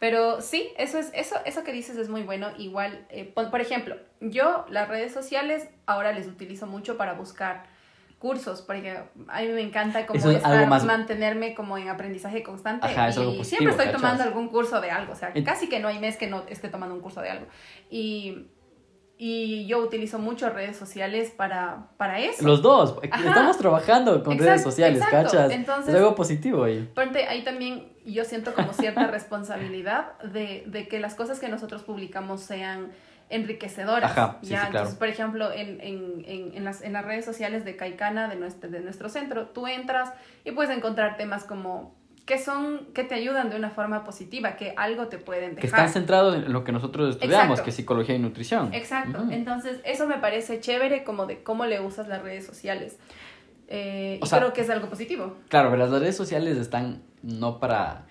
[SPEAKER 3] Pero sí, eso es eso eso que dices es muy bueno. Igual, eh, por, por ejemplo, yo las redes sociales ahora les utilizo mucho para buscar cursos, porque a mí me encanta como
[SPEAKER 2] es
[SPEAKER 3] estar,
[SPEAKER 2] más-
[SPEAKER 3] mantenerme como en aprendizaje constante
[SPEAKER 2] Ajá, es
[SPEAKER 3] y
[SPEAKER 2] algo positivo,
[SPEAKER 3] siempre estoy
[SPEAKER 2] ¿cachas?
[SPEAKER 3] tomando algún curso de algo, o sea, casi que no hay mes que no esté tomando un curso de algo. Y, y yo utilizo mucho redes sociales para, para eso.
[SPEAKER 2] Los dos,
[SPEAKER 3] Ajá.
[SPEAKER 2] estamos trabajando con redes sociales,
[SPEAKER 3] exacto.
[SPEAKER 2] ¿cachas?
[SPEAKER 3] Entonces-
[SPEAKER 2] es algo positivo ahí.
[SPEAKER 3] Aparte, ahí también yo siento como cierta responsabilidad de, de que las cosas que nosotros publicamos sean enriquecedoras.
[SPEAKER 2] Ajá, sí,
[SPEAKER 3] ¿ya?
[SPEAKER 2] sí, claro.
[SPEAKER 3] Entonces, por ejemplo, en, en, en, en las, en las redes sociales de Caicana, de nuestro, de nuestro centro, tú entras y puedes encontrar temas como que son, que te ayudan de una forma positiva, que algo te pueden
[SPEAKER 2] Que
[SPEAKER 3] dejar.
[SPEAKER 2] están centrados en lo que nosotros estudiamos,
[SPEAKER 3] Exacto.
[SPEAKER 2] que es psicología y nutrición.
[SPEAKER 3] Exacto. Entonces, eso me parece chévere como de cómo le usas las redes sociales. Eh, y
[SPEAKER 2] sea-
[SPEAKER 3] creo que es algo positivo.
[SPEAKER 2] Claro, pero las redes sociales están no para,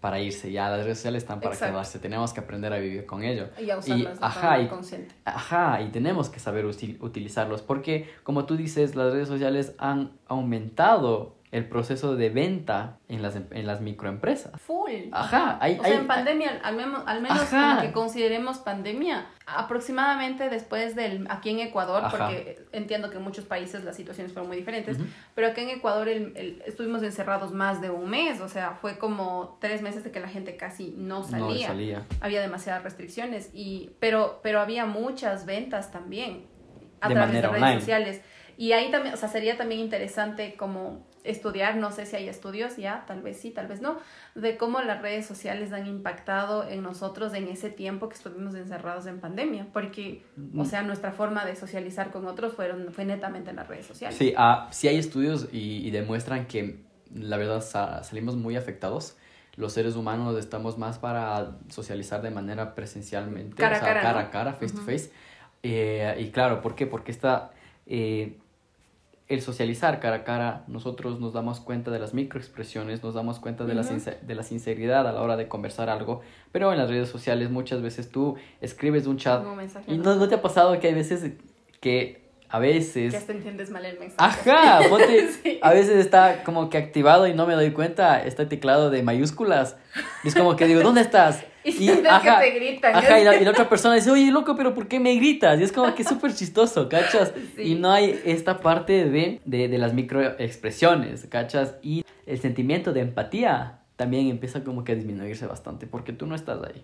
[SPEAKER 2] para irse ya, las redes sociales están para
[SPEAKER 3] Exacto.
[SPEAKER 2] quedarse, tenemos que aprender a vivir con ello.
[SPEAKER 3] Y a usarlas de
[SPEAKER 2] ajá,
[SPEAKER 3] forma
[SPEAKER 2] y-
[SPEAKER 3] consciente.
[SPEAKER 2] Ajá, y tenemos que saber util- utilizarlos porque, como tú dices, las redes sociales han aumentado el proceso de venta en las, em- en las microempresas.
[SPEAKER 3] Full.
[SPEAKER 2] Ajá, hay-
[SPEAKER 3] o sea, en pandemia, al menos, al menos como que consideremos pandemia, aproximadamente después del, aquí en Ecuador,
[SPEAKER 2] Ajá.
[SPEAKER 3] porque entiendo que en muchos países las situaciones fueron muy diferentes, pero aquí en Ecuador el- el- estuvimos encerrados más de un mes, o sea, fue como tres meses de que la gente casi no salía.
[SPEAKER 2] No salía.
[SPEAKER 3] Había demasiadas restricciones, y, pero, pero había muchas ventas también a
[SPEAKER 2] De
[SPEAKER 3] través de redes
[SPEAKER 2] online.
[SPEAKER 3] sociales. Y ahí también, o sea, sería también interesante como estudiar, no sé si hay estudios ya, tal vez sí, tal vez no, de cómo las redes sociales han impactado en nosotros en ese tiempo que estuvimos encerrados en pandemia, porque,
[SPEAKER 2] Mm.
[SPEAKER 3] o sea, nuestra forma de socializar con otros fueron, fue netamente en las redes sociales.
[SPEAKER 2] Sí, ah, sí hay estudios y, y demuestran que la verdad sa- salimos muy afectados. Los seres humanos estamos más para socializar de manera presencialmente,
[SPEAKER 3] Cara
[SPEAKER 2] o sea,
[SPEAKER 3] cara,
[SPEAKER 2] cara
[SPEAKER 3] ¿no?
[SPEAKER 2] cara, face to
[SPEAKER 3] Ujú.
[SPEAKER 2] face. Eh, y claro, ¿por qué? Porque está eh, el socializar cara a cara, nosotros nos damos cuenta de las microexpresiones, nos damos cuenta de, la,
[SPEAKER 3] Ujú.
[SPEAKER 2] sincer- de la sinceridad a la hora de conversar algo, pero en las redes sociales muchas veces tú escribes un chat
[SPEAKER 3] Un
[SPEAKER 2] y
[SPEAKER 3] ¿no?
[SPEAKER 2] no, ¿no te ha pasado que hay veces que a veces...
[SPEAKER 3] Que hasta entiendes mal el mensaje.
[SPEAKER 2] Ajá, ponte,
[SPEAKER 3] Sí.
[SPEAKER 2] a veces está como que activado y no me doy cuenta, está teclado de mayúsculas. Y es como que digo, ¿dónde estás?
[SPEAKER 3] Y sientes que te gritan.
[SPEAKER 2] Ajá, y la, y la otra persona dice, oye, loco, pero ¿por qué me gritas? Y es como que es súper chistoso, ¿cachas?
[SPEAKER 3] Sí.
[SPEAKER 2] Y no hay esta parte de, de, de las microexpresiones, ¿cachas? Y el sentimiento de empatía también empieza como que a disminuirse bastante porque tú no estás ahí.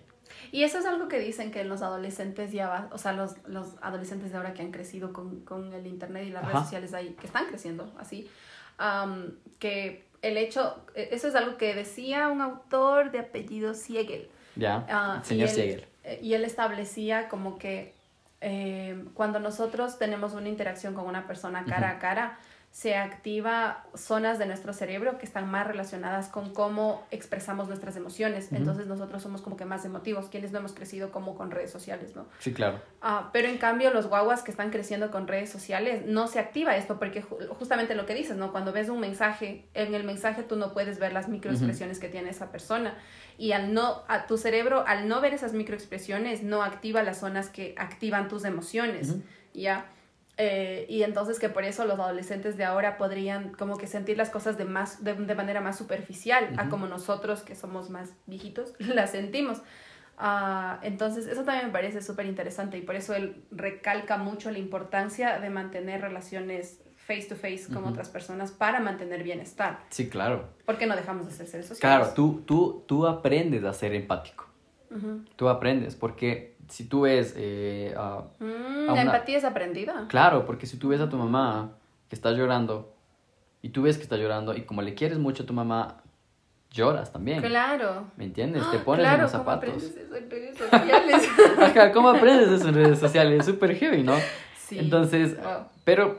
[SPEAKER 3] Y eso es algo que dicen que los adolescentes ya va, o sea, los, los adolescentes de ahora que han crecido con, con el internet y las
[SPEAKER 2] Ajá.
[SPEAKER 3] redes sociales ahí, que están creciendo así, am, que el hecho, e- eso es algo que decía un autor de apellido Siegel.
[SPEAKER 2] ¿Ya?
[SPEAKER 3] Ah,
[SPEAKER 2] Señor
[SPEAKER 3] y él, eh, Y él establecía como que eh, cuando nosotros tenemos una interacción con una persona cara a cara, se activa zonas de nuestro cerebro que están más relacionadas con cómo expresamos nuestras emociones. Entonces nosotros somos como que más emotivos, quienes no hemos crecido como con redes sociales, ¿no?
[SPEAKER 2] Sí, claro.
[SPEAKER 3] Ah, pero en cambio los guaguas que están creciendo con redes sociales no se activa esto porque ju- justamente lo que dices, ¿no? Cuando ves un mensaje, en el mensaje tú no puedes ver las microexpresiones que tiene esa persona y al no, a tu cerebro al no ver esas microexpresiones no activa las zonas que activan tus emociones. ¿ya? Eh, y entonces que por eso los adolescentes de ahora podrían como que sentir las cosas de, más, de, de manera más superficial a como nosotros que somos más viejitos las sentimos. Ah, entonces, eso también me parece súper interesante y por eso él recalca mucho la importancia de mantener relaciones face to face con otras personas para mantener bienestar.
[SPEAKER 2] Sí, claro.
[SPEAKER 3] ¿Por qué no dejamos de ser seres sociales?
[SPEAKER 2] Claro, tú, tú, tú aprendes a ser empático. Tú aprendes, porque si tú ves... Eh, a-
[SPEAKER 3] Mm,
[SPEAKER 2] a
[SPEAKER 3] la
[SPEAKER 2] una-
[SPEAKER 3] empatía es aprendida.
[SPEAKER 2] Claro, porque si tú ves a tu mamá que está llorando y tú ves que está llorando y como le quieres mucho a tu mamá, lloras también.
[SPEAKER 3] Claro.
[SPEAKER 2] ¿Me entiendes? Te pones
[SPEAKER 3] claro,
[SPEAKER 2] en los
[SPEAKER 3] ¿cómo
[SPEAKER 2] zapatos.
[SPEAKER 3] aprendes eso en redes sociales?
[SPEAKER 2] Ajá, ¿cómo aprendes eso en redes sociales? Es súper heavy, ¿no?
[SPEAKER 3] Sí.
[SPEAKER 2] Entonces,
[SPEAKER 3] Wow.
[SPEAKER 2] Pero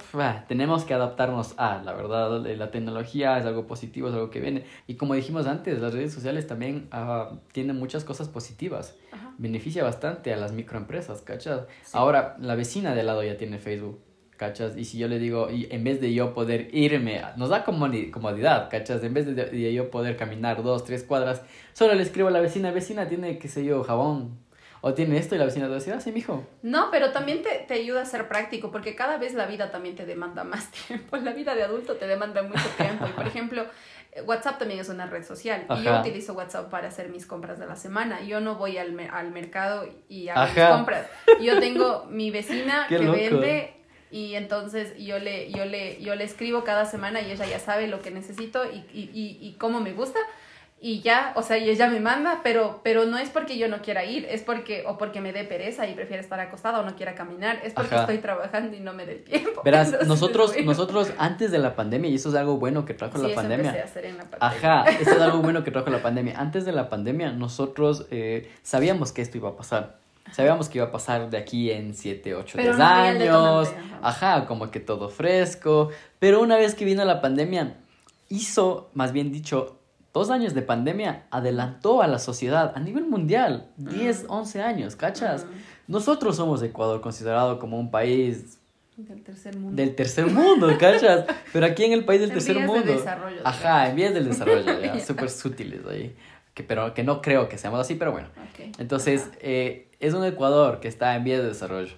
[SPEAKER 2] tenemos que adaptarnos a, la verdad, eh, la tecnología es algo positivo, es algo que viene. Y como dijimos antes, las redes sociales también ah, tienen muchas cosas positivas.
[SPEAKER 3] Ajá.
[SPEAKER 2] Beneficia bastante a las microempresas, ¿cachas? Ahora, la vecina de al lado ya tiene Facebook, ¿cachas? Y si yo le digo, y en vez de yo poder irme, nos da comodi- comodidad, ¿cachas? En vez de, de yo poder caminar dos, tres cuadras, solo le escribo a la vecina, vecina tiene, qué sé yo, jabón. O tiene esto y la vecina te va a decir, ah, sí, mijo.
[SPEAKER 3] No, pero también te, te ayuda a ser práctico, porque cada vez la vida también te demanda más tiempo. La vida de adulto te demanda mucho tiempo. Y por ejemplo, WhatsApp también es una red social. Y yo utilizo WhatsApp para hacer mis compras de la semana. Yo no voy al, al mercado y hago mis compras. Yo tengo mi vecina que
[SPEAKER 2] loco.
[SPEAKER 3] vende y entonces yo le, yo, le, yo le escribo cada semana y ella ya sabe lo que necesito y, y, y, y cómo me gusta. Y ya, o sea, y ella me manda, pero, pero no es porque yo no quiera ir, es porque, o porque me dé pereza y prefiera estar acostada o no quiera caminar, es porque
[SPEAKER 2] Ajá.
[SPEAKER 3] estoy trabajando y no me dé el tiempo.
[SPEAKER 2] Verás,
[SPEAKER 3] Entonces,
[SPEAKER 2] nosotros,
[SPEAKER 3] bueno.
[SPEAKER 2] nosotros antes de la pandemia, y eso es algo bueno que trajo
[SPEAKER 3] Sí,
[SPEAKER 2] la
[SPEAKER 3] eso
[SPEAKER 2] pandemia.
[SPEAKER 3] empecé a hacer en la pandemia.
[SPEAKER 2] Ajá, eso es algo bueno que trajo la pandemia. Antes de la pandemia, nosotros eh, sabíamos que esto iba a pasar. Sabíamos que iba a pasar de aquí en 7, 8,
[SPEAKER 3] Pero
[SPEAKER 2] 10
[SPEAKER 3] no había el
[SPEAKER 2] años. Ajá, como que todo fresco. Pero una vez que vino la pandemia, hizo, más bien dicho, dos años de pandemia, adelantó a la sociedad a nivel mundial. 10, 11 años, ¿cachas? Nosotros somos Ecuador considerado como un país
[SPEAKER 3] Del tercer mundo.
[SPEAKER 2] del tercer mundo, ¿cachas? Pero aquí en el país del
[SPEAKER 3] En
[SPEAKER 2] tercer
[SPEAKER 3] vías de
[SPEAKER 2] mundo.
[SPEAKER 3] desarrollo,
[SPEAKER 2] Ajá, en vías del desarrollo, ya, súper sutiles ahí. Que, pero que no creo que seamos así, pero bueno.
[SPEAKER 3] Ok.
[SPEAKER 2] Entonces, eh, es un Ecuador que está en vías de desarrollo.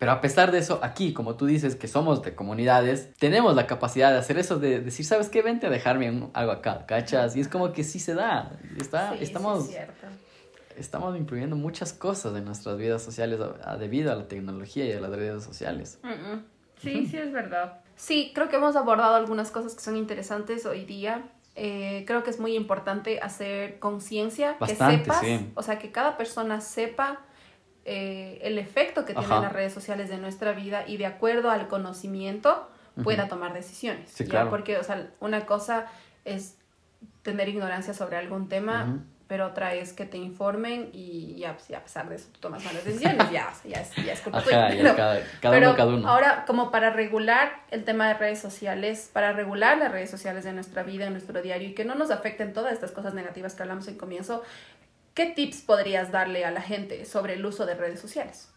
[SPEAKER 2] Pero a pesar de eso, aquí, como tú dices, que somos de comunidades, tenemos la capacidad de hacer eso, de decir, ¿sabes qué? Vente a dejarme un- algo acá, ¿cachas? Y es como que sí se da. Está,
[SPEAKER 3] Sí, sí,
[SPEAKER 2] estamos,
[SPEAKER 3] es cierto.
[SPEAKER 2] estamos incluyendo muchas cosas en nuestras vidas sociales a- a- debido a la tecnología y a las redes sociales.
[SPEAKER 3] Mm, mm. Sí, sí, es verdad. Sí, creo que hemos abordado algunas cosas que son interesantes hoy día. Eh, creo que es muy importante hacer conciencia, que sepas,
[SPEAKER 2] sí.
[SPEAKER 3] o sea, que cada persona sepa eh, el efecto que tienen las redes sociales de nuestra vida y de acuerdo al conocimiento pueda tomar decisiones.
[SPEAKER 2] Sí, claro.
[SPEAKER 3] Porque, o sea, una cosa es tener ignorancia sobre algún tema, pero otra es que te informen y ya, pues, ya a pesar de eso tú tomas malas decisiones, ya, ya, es, ya es culpa tuya.
[SPEAKER 2] Ya cada, cada
[SPEAKER 3] pero
[SPEAKER 2] uno, cada uno.
[SPEAKER 3] ahora, como para regular el tema de redes sociales, para regular las redes sociales de nuestra vida, en nuestro diario, y que no nos afecten todas estas cosas negativas que hablamos en comienzo, ¿qué tips podrías darle a la gente sobre el uso de redes sociales?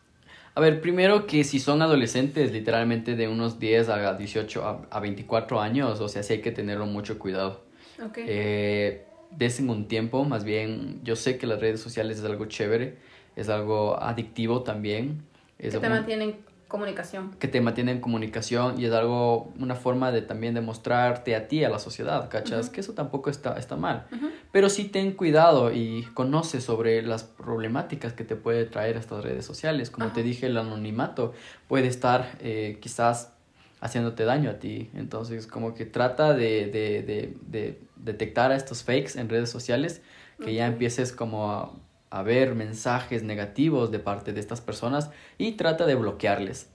[SPEAKER 2] A ver, primero que si son adolescentes, literalmente de unos 10 a 18 a, a 24 años, o sea, sí hay que tenerlo mucho cuidado.
[SPEAKER 3] Ok.
[SPEAKER 2] Eh, desen un tiempo, más bien, yo sé que las redes sociales es algo chévere, es algo adictivo también. Es
[SPEAKER 3] que te
[SPEAKER 2] un-
[SPEAKER 3] mantienen comunicación.
[SPEAKER 2] que te mantiene en comunicación y es algo, una forma de también demostrarte a ti, a la sociedad, ¿cachas? Que eso tampoco está, está mal. Pero sí ten cuidado y conoce sobre las problemáticas que te puede traer estas redes sociales. Como te
[SPEAKER 3] Ajá.
[SPEAKER 2] dije, el anonimato puede estar eh, quizás haciéndote daño a ti. Entonces, como que trata de, de, de, de detectar a estos fakes en redes sociales, que ya empieces como a, a ver mensajes negativos de parte de estas personas y trata de bloquearles.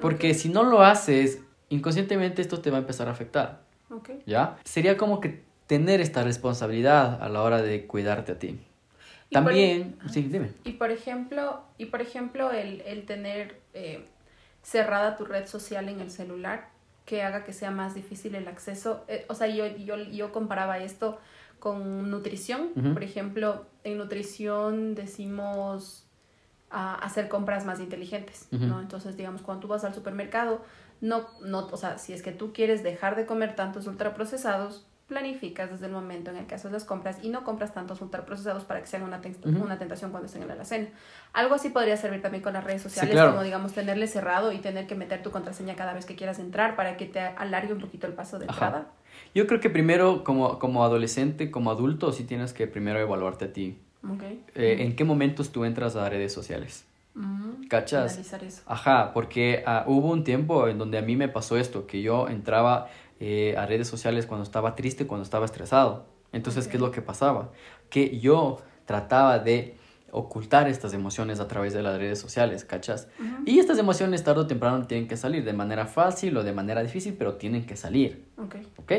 [SPEAKER 2] Porque si no lo haces, inconscientemente esto te va a empezar a afectar.
[SPEAKER 3] Ok.
[SPEAKER 2] ¿Ya? Sería como que tener esta responsabilidad a la hora de cuidarte a ti.
[SPEAKER 3] Y por-
[SPEAKER 2] También, sí, dime.
[SPEAKER 3] Y por ejemplo, y por ejemplo el, el tener eh, cerrada tu red social en el celular que haga que sea más difícil el acceso. Eh, o sea, yo, yo, yo comparaba esto con nutrición. Por ejemplo, en nutrición decimos ah, hacer compras más inteligentes. ¿no? Entonces, digamos, cuando tú vas al supermercado, no, no, o sea, si es que tú quieres dejar de comer tantos ultraprocesados, planificas desde el momento en el que haces las compras y no compras tantos ultraprocesados para que sean una, ten- una tentación cuando estén en la alacena. Algo así podría servir también con las redes sociales,
[SPEAKER 2] claro.
[SPEAKER 3] como digamos tenerle cerrado y tener que meter tu contraseña cada vez que quieras entrar para que te alargue un poquito el paso de
[SPEAKER 2] Ajá.
[SPEAKER 3] entrada.
[SPEAKER 2] Yo creo que primero, como, como adolescente, como adulto, sí tienes que primero evaluarte a ti. Eh, ¿En qué momentos tú entras a redes sociales?
[SPEAKER 3] Mm,
[SPEAKER 2] ¿Cachas?
[SPEAKER 3] analizar eso.
[SPEAKER 2] Ajá, porque ah, hubo un tiempo en donde a mí me pasó esto, que yo entraba eh, a redes sociales cuando estaba triste, cuando estaba estresado. Entonces, ¿qué es lo que pasaba? Que yo trataba de ocultar estas emociones a través de las redes sociales, ¿cachas?
[SPEAKER 3] Ujú.
[SPEAKER 2] Y estas emociones tarde o temprano tienen que salir de manera fácil o de manera difícil, pero tienen que salir.
[SPEAKER 3] Ok.
[SPEAKER 2] ¿Ok?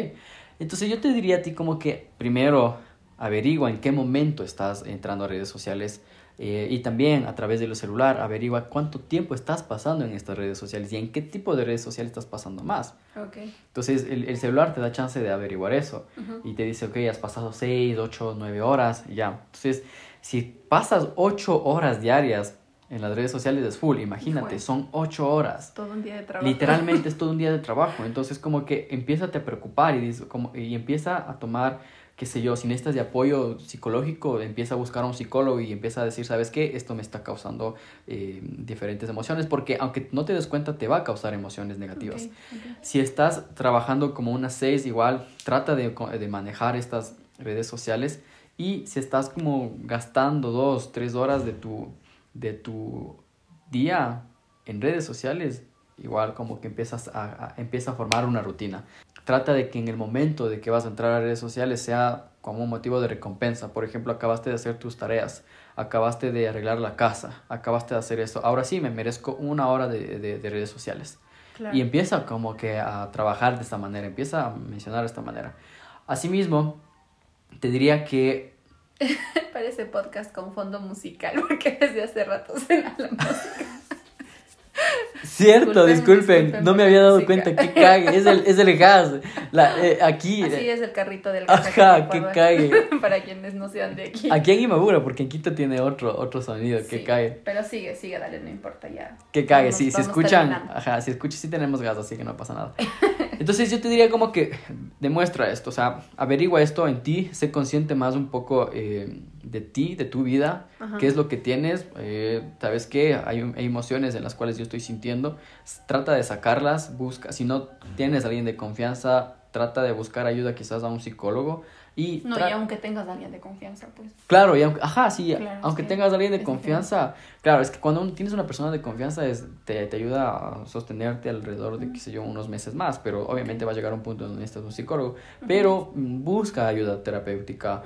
[SPEAKER 2] Entonces yo te diría a ti como que primero averigua en qué momento estás entrando a redes sociales eh, y también a través de lo celular averigua cuánto tiempo estás pasando en estas redes sociales y en qué tipo de redes sociales estás pasando más.
[SPEAKER 3] Ok.
[SPEAKER 2] Entonces el, el celular te da chance de averiguar eso
[SPEAKER 3] Ujú.
[SPEAKER 2] y te dice, ok, has pasado 6, 8, 9 horas ya. Entonces si pasas 8 horas diarias en las redes sociales es full, imagínate, son 8 horas.
[SPEAKER 3] Todo un día de trabajo.
[SPEAKER 2] Literalmente es todo un día de trabajo. Entonces, como que empieza a preocupar y, como, y empieza a tomar, qué sé yo, si necesitas de apoyo psicológico, empieza a buscar a un psicólogo y empieza a decir, ¿sabes qué? Esto me está causando eh, diferentes emociones, porque aunque no te des cuenta, te va a causar emociones negativas. Si estás trabajando como unas seis, igual trata de, de manejar estas redes sociales y si estás como gastando dos, tres horas de tu, de tu día en redes sociales, igual como que empiezas a, a- empieza a formar una rutina. Trata de que en el momento de que vas a entrar a redes sociales sea como un motivo de recompensa. Por ejemplo, acabaste de hacer tus tareas, acabaste de arreglar la casa, acabaste de hacer eso. Ahora sí, me merezco una hora de- de- de redes sociales.
[SPEAKER 3] Claro.
[SPEAKER 2] Y empieza como que a trabajar de esta manera, empieza a mencionar de esta manera. Asimismo, te diría que
[SPEAKER 3] Parece podcast con fondo musical, porque desde hace rato suena la música.
[SPEAKER 2] Cierto,
[SPEAKER 3] Disculpen,
[SPEAKER 2] disculpen,
[SPEAKER 3] disculpen
[SPEAKER 2] no me había dado
[SPEAKER 3] música.
[SPEAKER 2] cuenta, que cague, es el, es el gas. La, eh, aquí,
[SPEAKER 3] Así es el carrito del gas
[SPEAKER 2] ajá, que cague.
[SPEAKER 3] Para quienes no sean de aquí.
[SPEAKER 2] Aquí en Imabura, porque en Quito tiene otro, otro sonido, que
[SPEAKER 3] Sí,
[SPEAKER 2] cague.
[SPEAKER 3] Pero sigue, sigue, dale, no importa ya.
[SPEAKER 2] Que cague, sí, si escuchan,
[SPEAKER 3] terminando.
[SPEAKER 2] ajá, si escuchan, sí tenemos gas, así que no pasa nada. Entonces yo te diría como que demuestra esto, o sea, averigua esto en ti, sé consciente más un poco eh, de ti, de tu vida,
[SPEAKER 3] Ajá.
[SPEAKER 2] qué es lo que tienes, eh, sabes qué, hay, hay emociones en las cuales yo estoy sintiendo, trata de sacarlas, busca, si no tienes a alguien de confianza, trata de buscar ayuda quizás a un psicólogo y...
[SPEAKER 3] No, y aunque tengas a alguien de confianza, pues.
[SPEAKER 2] Claro, y aunque, ajá, sí,
[SPEAKER 3] Claro,
[SPEAKER 2] aunque tengas a alguien de confianza, claro, es que cuando uno- tienes una persona de confianza es, te, te ayuda a sostenerte alrededor de, qué sé yo, unos meses más, pero obviamente va a llegar un punto donde necesitas un psicólogo, pero busca ayuda terapéutica.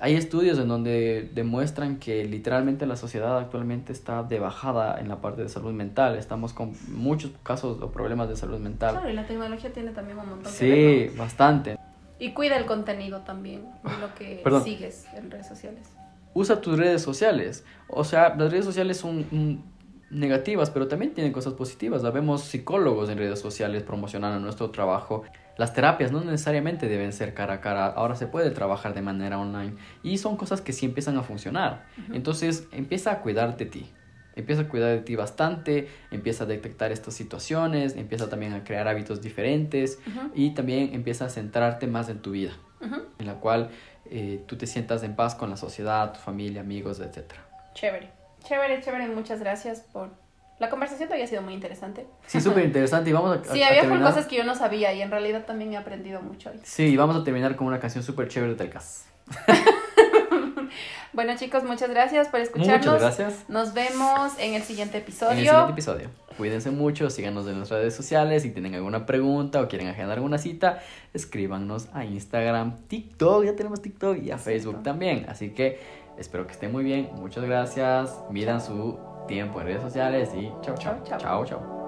[SPEAKER 2] Hay estudios en donde demuestran que literalmente la sociedad actualmente está de bajada en la parte de salud mental, estamos con muchos casos o problemas de salud mental.
[SPEAKER 3] Claro, y la tecnología tiene también un montón que
[SPEAKER 2] Sí, bastante.
[SPEAKER 3] Y cuida el contenido también, de lo que
[SPEAKER 2] Perdón.
[SPEAKER 3] sigues en redes sociales.
[SPEAKER 2] usa tus redes sociales. O sea, las redes sociales son mm, negativas, pero también tienen cosas positivas. La vemos psicólogos en redes sociales promocionando nuestro trabajo. Las terapias no necesariamente deben ser cara a cara. Ahora se puede trabajar de manera online. Y son cosas que sí empiezan a funcionar. Entonces, empieza a cuidar de ti. Empieza a cuidar de ti bastante, empieza a detectar estas situaciones, empieza también a crear hábitos diferentes
[SPEAKER 3] Ujú.
[SPEAKER 2] y también empieza a centrarte más en tu vida
[SPEAKER 3] Ujú.
[SPEAKER 2] en la cual eh, tú te sientas en paz con la sociedad, tu familia, amigos, etc.
[SPEAKER 3] Chévere. Chévere, chévere. Muchas gracias por... La conversación todavía ha sido muy interesante.
[SPEAKER 2] Sí, súper interesante y vamos a,
[SPEAKER 3] Sí,
[SPEAKER 2] a- a
[SPEAKER 3] había
[SPEAKER 2] terminar.
[SPEAKER 3] cosas que yo no sabía y en realidad también he aprendido mucho hoy.
[SPEAKER 2] Sí, y vamos a terminar con una canción súper chévere del CAS.
[SPEAKER 3] Bueno, chicos, muchas gracias por escucharnos.
[SPEAKER 2] Muchas gracias.
[SPEAKER 3] Nos vemos en el siguiente episodio.
[SPEAKER 2] En el siguiente episodio. Cuídense mucho, síganos en nuestras redes sociales. Si tienen alguna pregunta o quieren agendar alguna cita, escríbanos a Instagram, TikTok, ya tenemos TikTok y a Facebook también. Así que espero que estén muy bien. Muchas gracias. Midan su tiempo en redes sociales y chao.
[SPEAKER 3] Chao,
[SPEAKER 2] Chao,
[SPEAKER 3] chao.
[SPEAKER 2] chao.